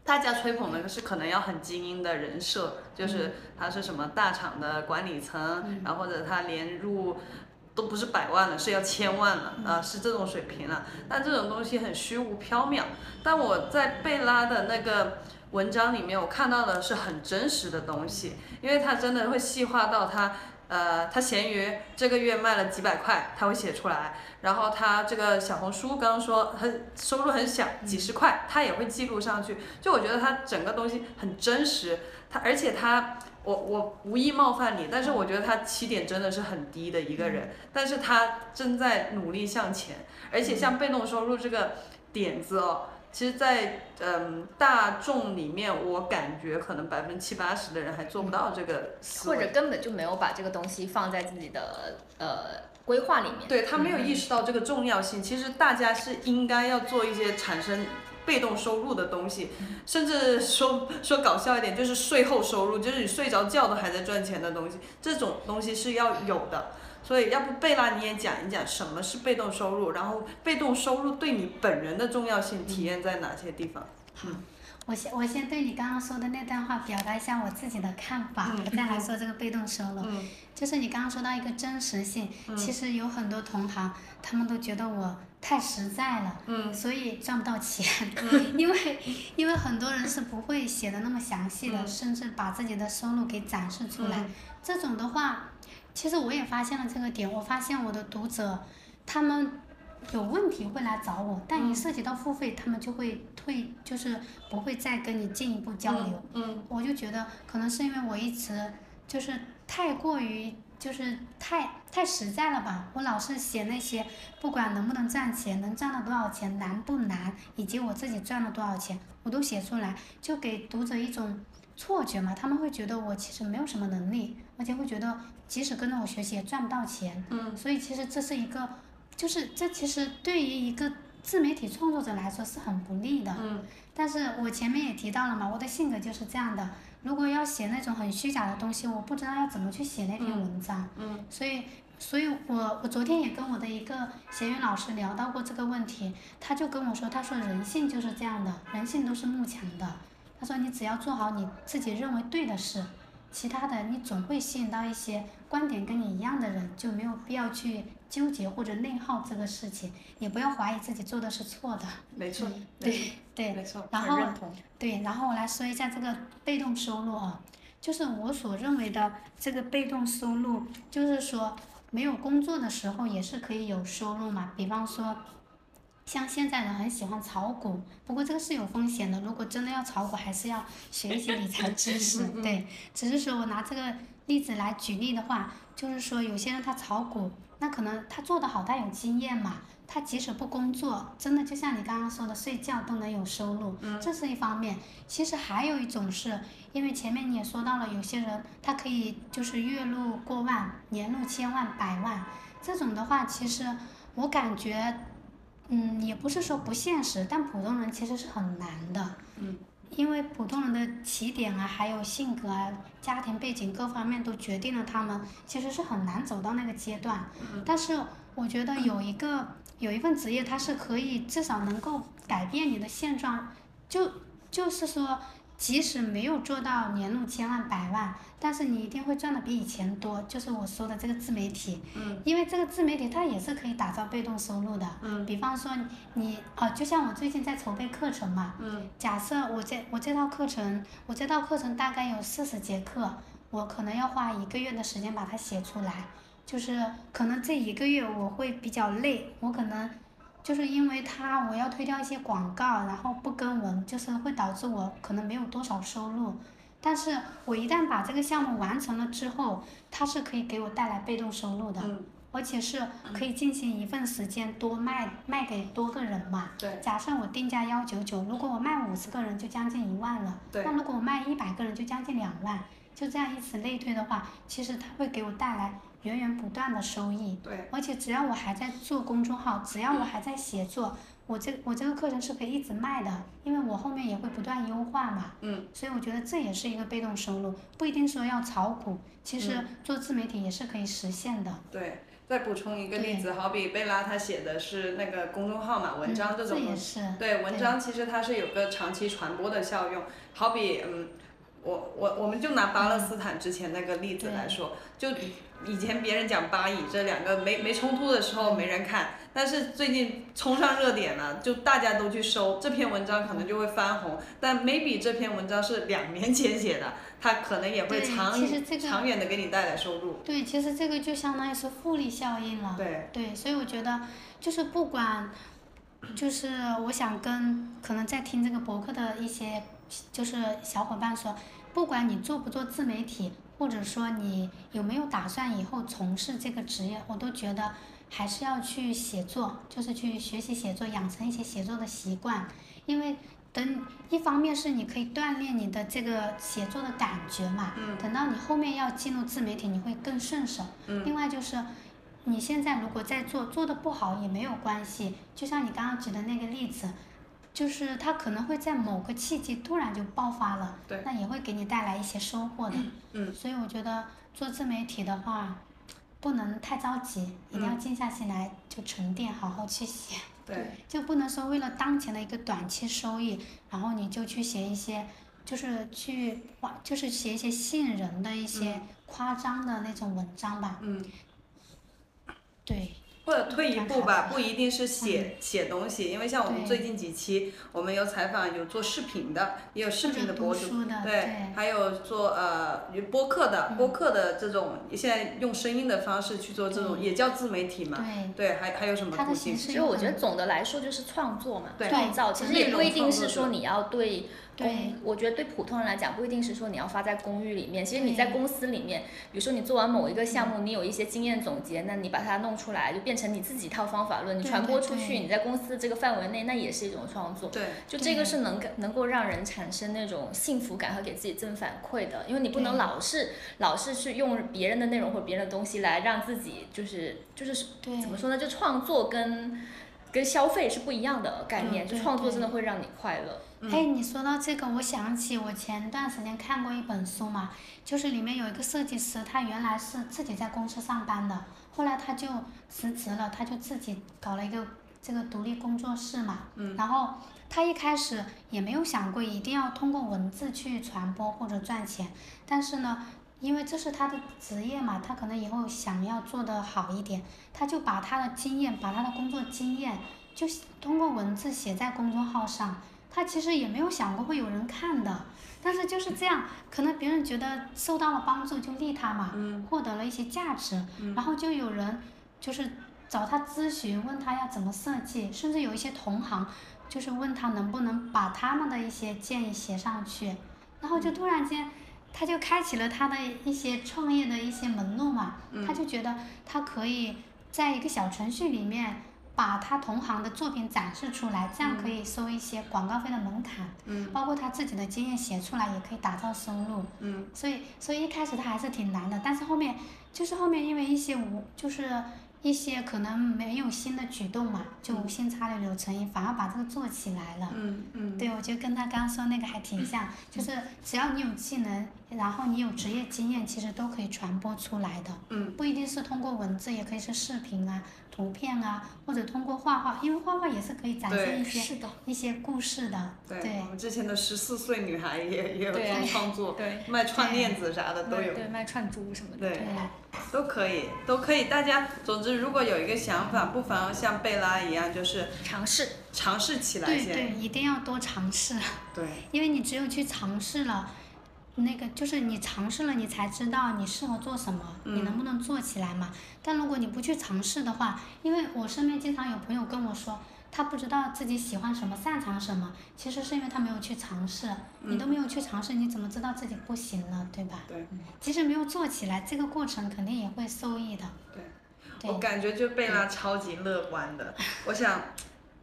B: 大家吹捧的是可能要很精英的人设，就是他是什么大厂的管理层，然后或者他年入都不是百万了，是要千万了啊、是这种水平了。但这种东西很虚无缥缈。但我在贝拉的那个文章里面，我看到的是很真实的东西，因为他真的会细化到他呃，他闲鱼这个月卖了几百块，他会写出来。然后他这个小红书刚刚说很收入很小，几十块，他也会记录上去。就我觉得他整个东西很真实，他而且他我我无意冒犯你，但是我觉得他起点真的是很低的一个人，但是他正在努力向前。而且像被动收入这个点子哦。其实，在嗯大众里面，我感觉可能百分之七八十的人还做不到这个思
C: 或者根本就没有把这个东西放在自己的呃规划里面。
B: 对他没有意识到这个重要性。其实大家是应该要做一些产生被动收入的东西，甚至说说搞笑一点，就是税后收入，就是你睡着觉都还在赚钱的东西，这种东西是要有的。所以，要不贝拉你也讲一讲什么是被动收入，然后被动收入对你本人的重要性体现在哪些地方？
A: 好，我先我先对你刚刚说的那段话表达一下我自己的看法，我再来说这个被动收入。就是你刚刚说到一个真实性，其实有很多同行他们都觉得我太实在了，嗯所以赚不到钱。因为因为很多人是不会写的那么详细的，甚至把自己的收入给展示出来。这种的话。其实我也发现了这个点，我发现我的读者，他们有问题会来找我，但一涉及到付费，他们就会退，就是不会再跟你进一步交流。
B: 嗯。
A: 我就觉得可能是因为我一直就是太过于就是太太实在了吧，我老是写那些不管能不能赚钱，能赚到多少钱，难不难，以及我自己赚了多少钱，我都写出来，就给读者一种错觉嘛，他们会觉得我其实没有什么能力，而且会觉得。即使跟着我学习也赚不到钱，嗯所以其实这是一个，就是这其实对于一个自媒体创作者来说是很不利的。嗯但是我前面也提到了嘛，我的性格就是这样的。如果要写那种很虚假的东西，我不知道要怎么去写那篇文章。嗯所以，所以我我昨天也跟我的一个闲云老师聊到过这个问题，他就跟我说，他说人性就是这样的，人性都是慕强的。他说你只要做好你自己认为对的事。其他的，你总会吸引到一些观点跟你一样的人，就没有必要去纠结或者内耗这个事情，也不要怀疑自己做的是错的。
B: 没错，
A: 对对，
B: 没错，
A: 然后对，然后我来说一下这个被动收入啊，就是我所认为的这个被动收入，就是说没有工作的时候也是可以有收入嘛，比方说。像现在人很喜欢炒股，不过这个是有风险的。如果真的要炒股，还是要学一些理财知识。对，只是说我拿这个例子来举例的话，就是说有些人他炒股，那可能他做得好，他有经验嘛，他即使不工作，真的就像你刚刚说的，睡觉都能有收入，这是一方面。其实还有一种是，因为前面你也说到了，有些人他可以就是月入过万，年入千万、百万，这种的话，其实我感觉。嗯，也不是说不现实，但普通人其实是很难的。
B: 嗯。
A: 因为普通人的起点啊，还有性格啊、家庭背景各方面都决定了他们其实是很难走到那个阶段。
B: 嗯。
A: 但是我觉得有一个有一份职业，它是可以至少能够改变你的现状，就就是说。即使没有做到年入千万百万，但是你一定会赚的比以前多。就是我说的这个自媒体，
B: 嗯，
A: 因为这个自媒体它也是可以打造被动收入的，
B: 嗯，
A: 比方说你哦，就像我最近在筹备课程嘛，
B: 嗯，
A: 假设我这我这套课程，我这套课程大概有四十节课，我可能要花一个月的时间把它写出来，就是可能这一个月我会比较累，我可能。就是因为它，我要推掉一些广告，然后不跟文，就是会导致我可能没有多少收入。但是我一旦把这个项目完成了之后，它是可以给我带来被动收入的，而且是可以进行一份时间多卖卖给多个人嘛。
B: 对。
A: 假设我定价幺九九，如果我卖五十个人就将近一万了。
B: 对。
A: 那如果我卖一百个人就将近两万，就这样以此类推的话，其实它会给我带来。源源不断的收益，
B: 对，
A: 而且只要我还在做公众号，只要我还在写作，我这我这个课程是可以一直卖的，因为我后面也会不断优化嘛。
B: 嗯。
A: 所以我觉得这也是一个被动收入，不一定说要炒股，其实做自媒体也是可以实现的。
B: 对，再补充一个例子，好比贝拉她写的是那个公众号嘛，文章这种。
A: 这也是。
B: 对，文章其实它是有个长期传播的效用，好比嗯。我我我们就拿巴勒斯坦之前那个例子来说，就以前别人讲巴以这两个没没冲突的时候没人看，但是最近冲上热点了，就大家都去搜这篇文章，可能就会翻红。但 maybe 这篇文章是两年前写的，它可能也会长
A: 这个
B: 长远的给你带来收入。
A: 对，其实这个就相当于是复利效应了。
B: 对，
A: 对，所以我觉得就是不管，就是我想跟可能在听这个博客的一些就是小伙伴说，不管你做不做自媒体，或者说你有没有打算以后从事这个职业，我都觉得还是要去写作，就是去学习写作，养成一些写作的习惯，因为。等一方面是你可以锻炼你的这个写作的感觉嘛，
B: 嗯
A: 等到你后面要进入自媒体，你会更顺手。
B: 嗯
A: 另外就是，你现在如果在做，做的不好也没有关系，就像你刚刚举的那个例子，就是它可能会在某个契机突然就爆发了，
B: 对
A: 那也会给你带来一些收获的。
B: 嗯
A: 所以我觉得做自媒体的话，不能太着急，一定要
B: 嗯
A: 静下心来，就沉淀，好好去写。
B: 对，
A: 就不能说为了当前的一个短期收益，然后你就去写一些，就是去哇，就是写一些吸引人的一些夸张的那种文章吧。
B: 嗯。
A: 对，
B: 或者退一步吧，
A: 嗯
B: 不一定是写写东西，因为像我们最近几期，我们有采访有做视频的，也有视频的博主，对
A: 对，
B: 还有做呃播客的，
A: 嗯。
B: 播客的这种，现在用声音的方式去做这种，也叫自媒体嘛，
A: 对，
B: 对，还还有什么途径
C: 其实我觉得总的来说就是创作嘛，
B: 对
C: 创造。其实也不一定是说你要对
A: 对，
C: 我觉得对普通人来讲，不一定是说你要发在公寓里面。其实你在公司里面，比如说你做完某一个项目，你有一些经验总结，那你把它弄出来，就变成你自己一套方法论，你传播出去，你在公司这个范围内，那也是一种创作。
B: 对，
C: 就这个是能能够让人产生那种幸福感和给自己正反馈的，因为你不能老是老是去用别人的内容或别人的东西来让自己就是就是怎么说呢？就创作跟跟消费是不一样的概念，
A: 嗯
C: 就创作真的会让你快乐。
A: 哎，你说到这个，我想起我前段时间看过一本书嘛，就是里面有一个设计师，他原来是自己在公司上班的，后来他就辞职了，他就自己搞了一个这个独立工作室嘛。
B: 嗯。
A: 然后他一开始也没有想过一定要通过文字去传播或者赚钱，但是呢，因为这是他的职业嘛，他可能以后想要做得好一点，他就把他的经验，把他的工作经验，就通过文字写在公众号上。他其实也没有想过会有人看的，但是就是这样，可能别人觉得受到了帮助就利他嘛，获得了一些价值，然后就有人就是找他咨询，问他要怎么设计，甚至有一些同行就是问他能不能把他们的一些建议写上去，然后就突然间。他就开启了他的一些创业的一些门路嘛，他就觉得他可以在一个小程序里面把他同行的作品展示出来，这样可以收一些广告费的门槛，
B: 嗯。
A: 包括他自己的经验写出来也可以打造收入，
B: 嗯。
A: 所以所以一开始他还是挺难的，但是后面就是后面因为一些无就是一些可能没有新的举动嘛，就无心插柳柳成荫，反而把这个做起来了。
B: 嗯嗯，
A: 对，我觉得跟他刚刚说那个还挺像，就是只要你有技能，然后你有职业经验，其实都可以传播出来的。
B: 嗯，
A: 不一定是通过文字，也可以是视频啊、图片啊，或者通过画画，因为画画也是可以展现一些
C: 的，
A: 一些故事的。
B: 对，
A: 对
B: 我们之前的十四岁女孩也也有
C: 对
B: 做创作，
C: 对
B: 卖串链子啥的都有。
C: 对，卖串珠什么的。
B: 对
A: 对，
B: 都可以，都可以。大家，总之，如果有一个想法，不妨像贝拉一样，就是
C: 尝试。
B: 尝试起来先。
A: 对对，一定要多尝试，
B: 对
A: 因为你只有去尝试了，那个就是你尝试了，你才知道你适合做什么，你能不能做起来嘛。但如果你不去尝试的话，因为我身边经常有朋友跟我说，他不知道自己喜欢什么、擅长什么，其实是因为他没有去尝试。你都没有去尝试，你怎么知道自己不行呢？对吧？
B: 对。
A: 即使没有做起来，这个过程肯定也会受益的。
B: 对。
A: 对
B: 我感觉就贝拉超级乐观的，我想。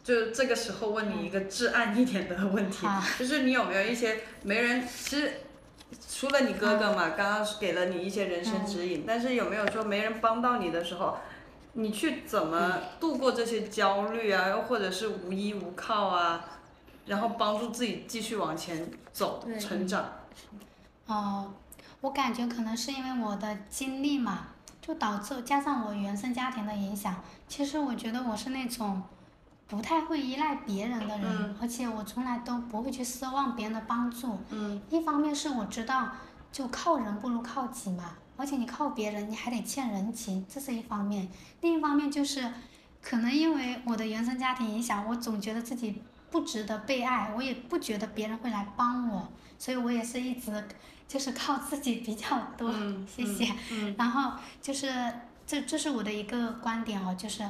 B: 就这个时候问你一个至暗一点的问题
A: 好，
B: 就是你有没有一些没人，其实除了你哥哥嘛，刚刚是给了你一些人生指引，但是有没有说没人帮到你的时候，你去怎么度过这些焦虑啊，又或者是无依无靠啊，然后帮助自己继续往前走成长？
A: 哦，我感觉可能是因为我的经历嘛，就导致加上我原生家庭的影响，其实我觉得我是那种，不太会依赖别人的人，
B: 嗯
A: 而且我从来都不会去奢望别人的帮助。
B: 嗯
A: 一方面是我知道，就靠人不如靠己嘛，而且你靠别人，你还得欠人情，这是一方面。另一方面就是，可能因为我的原生家庭影响，我总觉得自己不值得被爱，我也不觉得别人会来帮我，所以我也是一直就是靠自己比较多。
B: 嗯，
A: 谢谢。
B: 嗯
A: 然后就是这这是我的一个观点哦，就是，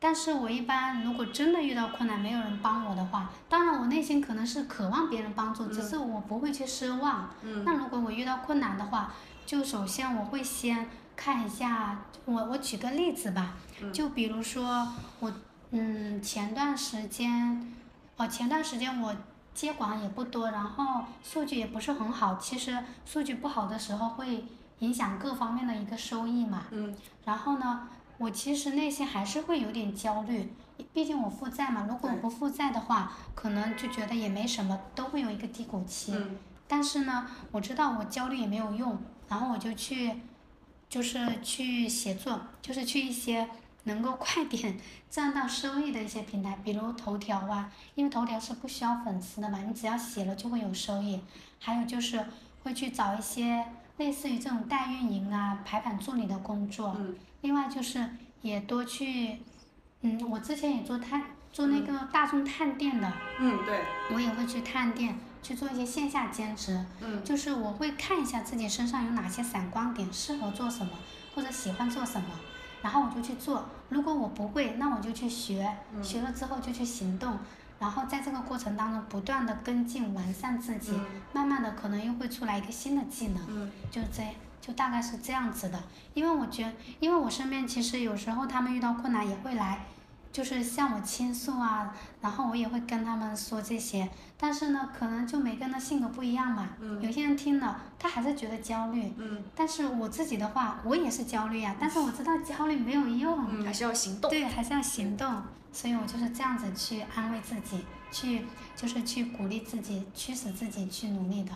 A: 但是我一般如果真的遇到困难没有人帮我的话，当然我内心可能是渴望别人帮助，只是我不会去奢望。
B: 嗯
A: 那如果我遇到困难的话，就首先我会先看一下，我我举个例子吧，
B: 嗯
A: 就比如说我嗯前段时间，哦前段时间我接管也不多，然后数据也不是很好。其实数据不好的时候会影响各方面的一个收益嘛。
B: 嗯
A: 然后呢，我其实内心还是会有点焦虑，毕竟我负债嘛。如果我不负债的话，可能就觉得也没什么，都会有一个低谷期。
B: 嗯
A: 但是呢，我知道我焦虑也没有用，然后我就去，就是去写作，就是去一些能够快点 赚到收益的一些平台，比如头条啊，因为头条是不需要粉丝的嘛，你只要写了就会有收益。还有就是会去找一些类似于这种代运营啊、排版助理的工作。
B: 嗯
A: 另外就是也多去，嗯，我之前也做探做那个大众探店的，
B: 嗯，对，
A: 我也会去探店，去做一些线下兼职。
B: 嗯
A: 就是我会看一下自己身上有哪些闪光点，适合做什么，或者喜欢做什么，然后我就去做。如果我不会，那我就去学，
B: 嗯
A: 学了之后就去行动，然后在这个过程当中不断的跟进完善自己，
B: 嗯
A: 慢慢的可能又会出来一个新的技能。
B: 嗯
A: 就这，就大概是这样子的。因为我觉得，因为我身边其实有时候他们遇到困难也会来，就是向我倾诉啊，然后我也会跟他们说这些。但是呢，可能就每个人的性格不一样嘛，
B: 嗯
A: 有些人听了他还是觉得焦虑。
B: 嗯
A: 但是我自己的话，我也是焦虑啊，但是我知道焦虑没有用，
B: 嗯
C: 还是要行动。
A: 对，还是要行动。所以我就是这样子去安慰自己，去就是去鼓励自己，驱使自己去努力的。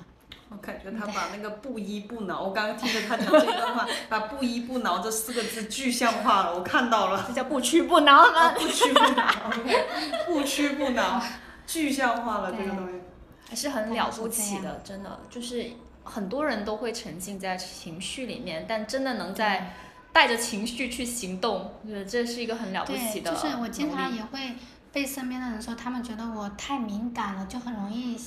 B: 我感觉他把那个不依不挠，我刚刚听着他讲这段话，把不依不挠这四个字具象化了，我看到了。
C: 这叫不屈不挠
B: 啊，
C: 吗？
B: 不屈不挠，OK，不屈不挠，具象化了这个东西。
C: 还是很了不起的，真的就是很多人都会沉浸在情绪里面，但真的能在带着情绪去行动，我觉得这是一个很了不起
A: 对，
C: 的
A: 就是我经常也会被身边的人说，他们觉得我太敏感了，就很容易，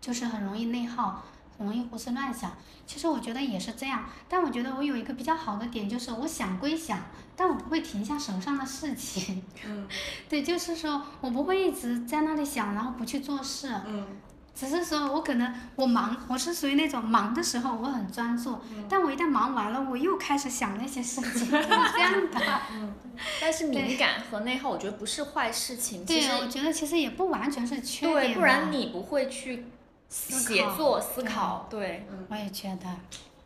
A: 就是很容易内耗，很容易胡思乱想。其实我觉得也是这样，但我觉得我有一个比较好的点，就是我想归想，但我不会停下手上的事情。
B: 嗯
A: 对，就是说我不会一直在那里想，然后不去做事。
B: 嗯
A: 只是说我可能我忙，我是属于那种忙的时候我很专注，
B: 嗯
A: 但我一旦忙完了，我又开始想那些事情，是这样的。
C: 但是敏感和内耗，我觉得不是坏事情。其
A: 对，
C: 实
A: 我觉得其实也不完全是缺点
C: 对，不然你不会去写作、思考。对
A: 我也觉得，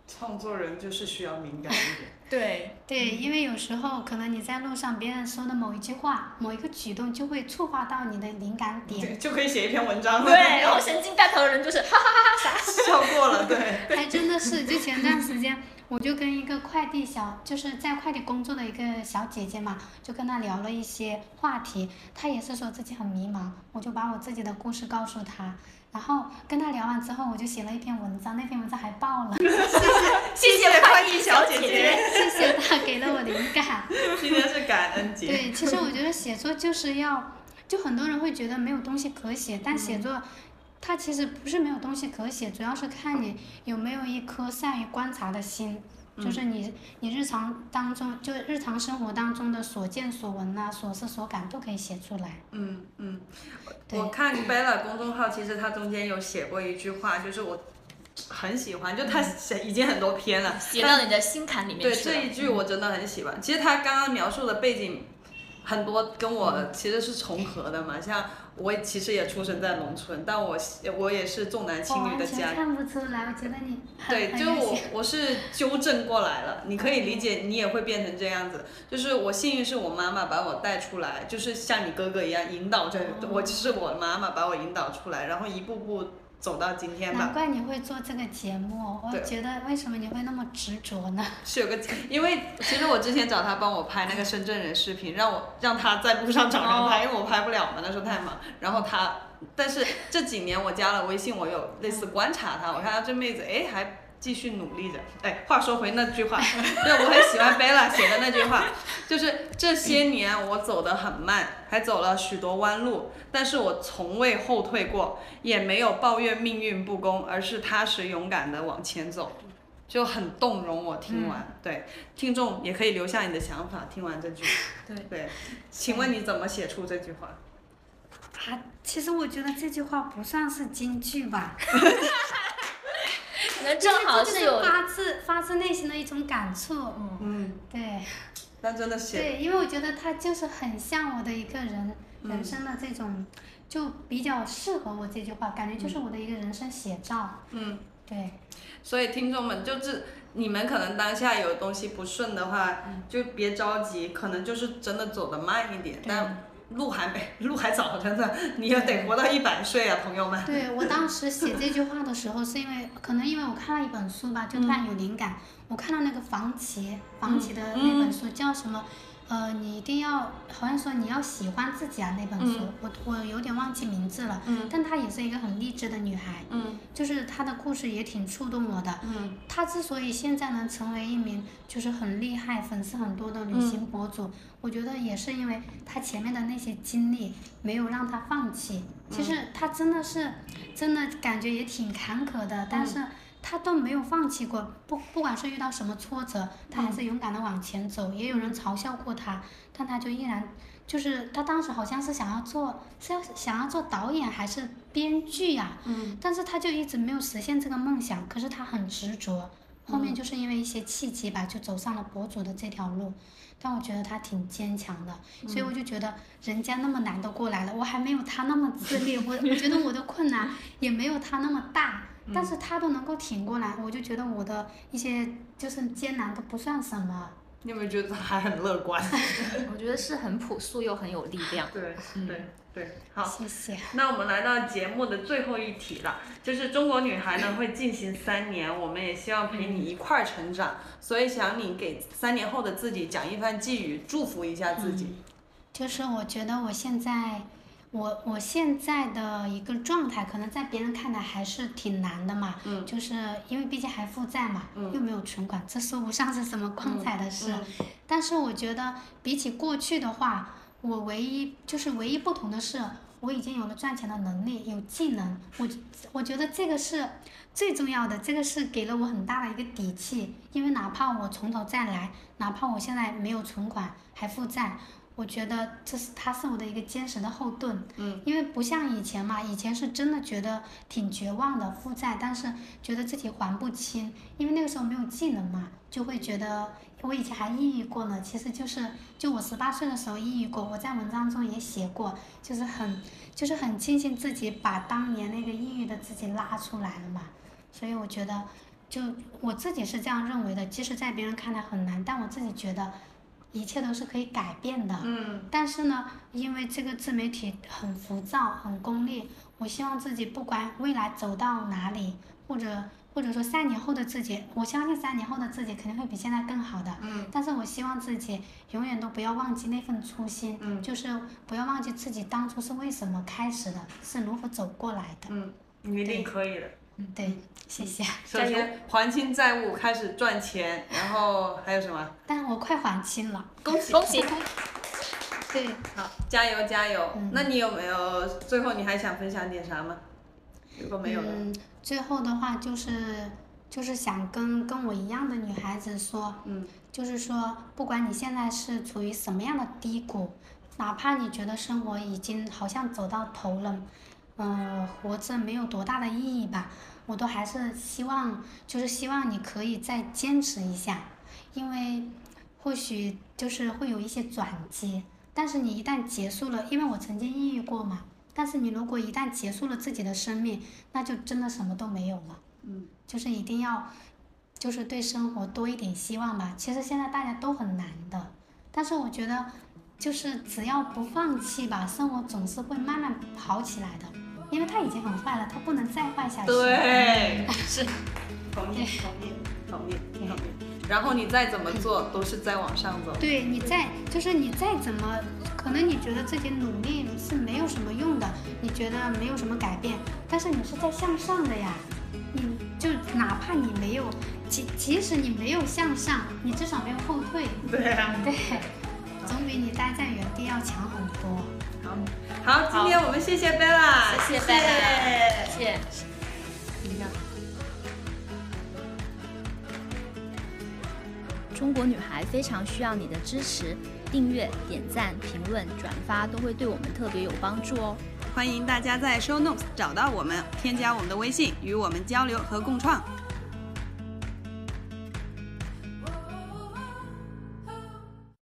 B: 创作人就是需要敏感一点。
C: 对，
A: 对，因为有时候可能你在路上，别人说的某一句话、某一个举动，就会触发到你的灵感点。
B: 就就可以写一篇文章了。
C: 对，然后神经大条的人就是 哈哈，
B: 笑过了，对。
A: 还真的是，就前段时间，我就跟一个快递小，就是在快递工作的一个小姐姐嘛，就跟她聊了一些话题。她也是说自己很迷茫，我就把我自己的故事告诉她。然后跟他聊完之后，我就写了一篇文章，那篇文章还爆了，
C: 谢谢快递小姐
B: 姐。
A: 谢谢她给了我灵感。
B: 今天是感恩节。
A: 对，其实我觉得写作就是要，就很多人会觉得没有东西可写，但写作，它其实不是没有东西可写，主要是看你有没有一颗善于观察的心，就是你你日常当中，就日常生活当中的所见所闻呐、所思所感都可以写出来。
B: 嗯嗯，我看 Bella 公众号，其实他中间有写过一句话，就是我很喜欢，就他写已经很多篇了，
C: 写到你的心坎里面
B: 对。这一句我真的很喜欢。其实他刚刚描述的背景很多跟
A: 嗯
B: 我其实是重合的嘛，像我其实也出生在农村，但我我也是重男轻女的家
A: 全看不出来，我觉得你
B: 对，
A: 很
B: 就我我是纠正过来了，你可以理解，你也会变成这样子。就是我幸运是我妈妈把我带出来，就是像你哥哥一样引导着我，就是我妈妈把我引导出来，然后一步步走到今天吧。
A: 难怪你会做这个节目，我觉得为什么你会那么执着呢？
B: 是有个，因为其实我之前找他帮我拍那个深圳人视频，让我让他在路上找人拍，因为我拍不了嘛，那时候太忙。然后他，但是这几年我加了微信，我有类似观察他，我看到这妹子，哎，还继续努力着。哎，话说回那句话，对，我很喜欢贝拉写的那句话，就是这些年我走得很慢，还走了许多弯路，但是我从未后退过，也没有抱怨命运不公，而是踏实勇敢地往前走。就很动容，我听完，对听众也可以留下你的想法。听完这句，
C: 对
B: 对，请问你怎么写出这句话？
A: 啊，其实我觉得这句话不算是金句吧，
C: 正好
A: 就是
C: 有
A: 发自发自内心的一种感触。
C: 嗯
B: 嗯，
A: 对
B: 但真的写，
A: 对，因为我觉得他就是很像我的一个人
B: 嗯
A: 人生的这种，就比较适合我这句话，感觉就是我的一个人生写照。
B: 嗯，
A: 对，
B: 所以听众们就是你们可能当下有东西不顺的话，就别着急，可能就是真的走得慢一点，但路还没路还早，真的，你也得活到一百岁啊，朋友们。
A: 对我当时写这句话的时候，是因为可能因为我看了一本书吧，就突然有灵感。我看到那个房琪，房琪的那本书叫什么？呃，你一定要好像说你要喜欢自己啊那本书，我我有点忘记名字了。
B: 嗯
A: 但她也是一个很励志的女孩，
B: 嗯
A: 就是她的故事也挺触动我的。
B: 嗯
A: 她之所以现在能成为一名就是很厉害、粉丝很多的旅行博主，我觉得也是因为她前面的那些经历没有让她放弃。其实她真的是，真的感觉也挺坎坷的，但是她都没有放弃过。不不管是遇到什么挫折，他还是勇敢的往前走。也有人嘲笑过他，但他就依然。就是他当时好像是想要做，是要想要做导演还是编剧呀、
B: 嗯
A: 但是他就一直没有实现这个梦想，可是他很执着，后面就是因为一些契机吧，就走上了博主的这条路。但我觉得他挺坚强的，所以我就觉得人家那么难都过来了，我还没有他那么自律，我 我觉得我的困难也没有他那么大，但是他都能够挺过来，我就觉得我的一些就是艰难都不算什么。
B: 你有没有觉得他还很乐观？
C: 我觉得是很朴素又很有力量。
B: 对对对，好。
A: 谢谢。
B: 那我们来到节目的最后一题了，就是中国女孩呢会进行三年，我们也希望陪你一块儿成长，所以想你给三年后的自己讲一番寄语，祝福一下自己。
A: 就是我觉得我现在，我我现在的一个状态，可能在别人看来还是挺难的嘛。
B: 嗯
A: 就是因为毕竟还负债嘛，
B: 嗯
A: 又没有存款，这说不上是什么光彩的事。
B: 嗯
A: 但是我觉得比起过去的话，我唯一就是唯一不同的是，我已经有了赚钱的能力，有技能。我我觉得这个是最重要的，这个是给了我很大的一个底气。因为哪怕我从头再来，哪怕我现在没有存款还负债，我觉得这是他是我的一个坚实的后盾。
B: 嗯。
A: 因为不像以前嘛，以前是真的觉得挺绝望的，负债，但是觉得自己还不清，因为那个时候没有技能嘛，就会觉得我以前还抑郁过呢。其实就是就我十八岁的时候抑郁过，我在文章中也写过，就是很就是很庆幸自己把当年那个抑郁的自己拉出来了嘛。所以我觉得，就我自己是这样认为的，即使在别人看来很难，但我自己觉得一切都是可以改变的。
B: 嗯
A: 但是呢，因为这个自媒体很浮躁、很功利，我希望自己不管未来走到哪里，或者或者说三年后的自己，我相信三年后的自己肯定会比现在更好的。
B: 嗯
A: 但是我希望自己永远都不要忘记那份初心，
B: 嗯
A: 就是不要忘记自己当初是为什么开始的，是如何走过来的。
B: 嗯，你一定可以的。
A: 嗯，对，谢谢。
B: 首先 还清债务，开始赚钱，然后还有什么？
A: 但我快还清了。
B: 恭喜
C: 恭喜！
A: 对，
B: 好，加油加油！
A: 嗯
B: 那你有没有最后你还想分享点啥吗？如果没有了，
A: 嗯，最后的话就是就是想跟跟我一样的女孩子说，
B: 嗯
A: 就是说，不管你现在是处于什么样的低谷，哪怕你觉得生活已经好像走到头了，嗯、活着没有多大的意义吧，我都还是希望，就是希望你可以再坚持一下，因为或许就是会有一些转机，但是你一旦结束了，因为我曾经抑郁过嘛，但是你如果一旦结束了自己的生命，那就真的什么都没有了。
B: 嗯，
A: 就是一定要，就是对生活多一点希望吧。其实现在大家都很难的，但是我觉得，就是只要不放弃吧，生活总是会慢慢好起来的。因为它已经很坏了，它不能再坏下去。
B: 对，
C: 是，
B: 同意，同意，同意，同意。然后你再怎么做，都是在往上走。
A: 对你再就是你再怎么，可能你觉得自己努力是没有什么用的，你觉得没有什么改变，但是你是在向上的呀。你就哪怕你没有，即即使你没有向上，你至少没有后退。
B: 对啊，
A: 对，总比你待在原地要强很多。
B: 好，好，今天我们谢谢贝拉，
C: 谢谢贝拉，谢谢。
D: 中国女孩非常需要你的支持，订阅、点赞、评论、转发都会对我们特别有帮助哦。
B: 欢迎大家在 Show Notes 找到我们，添加我们的微信，与我们交流和共创。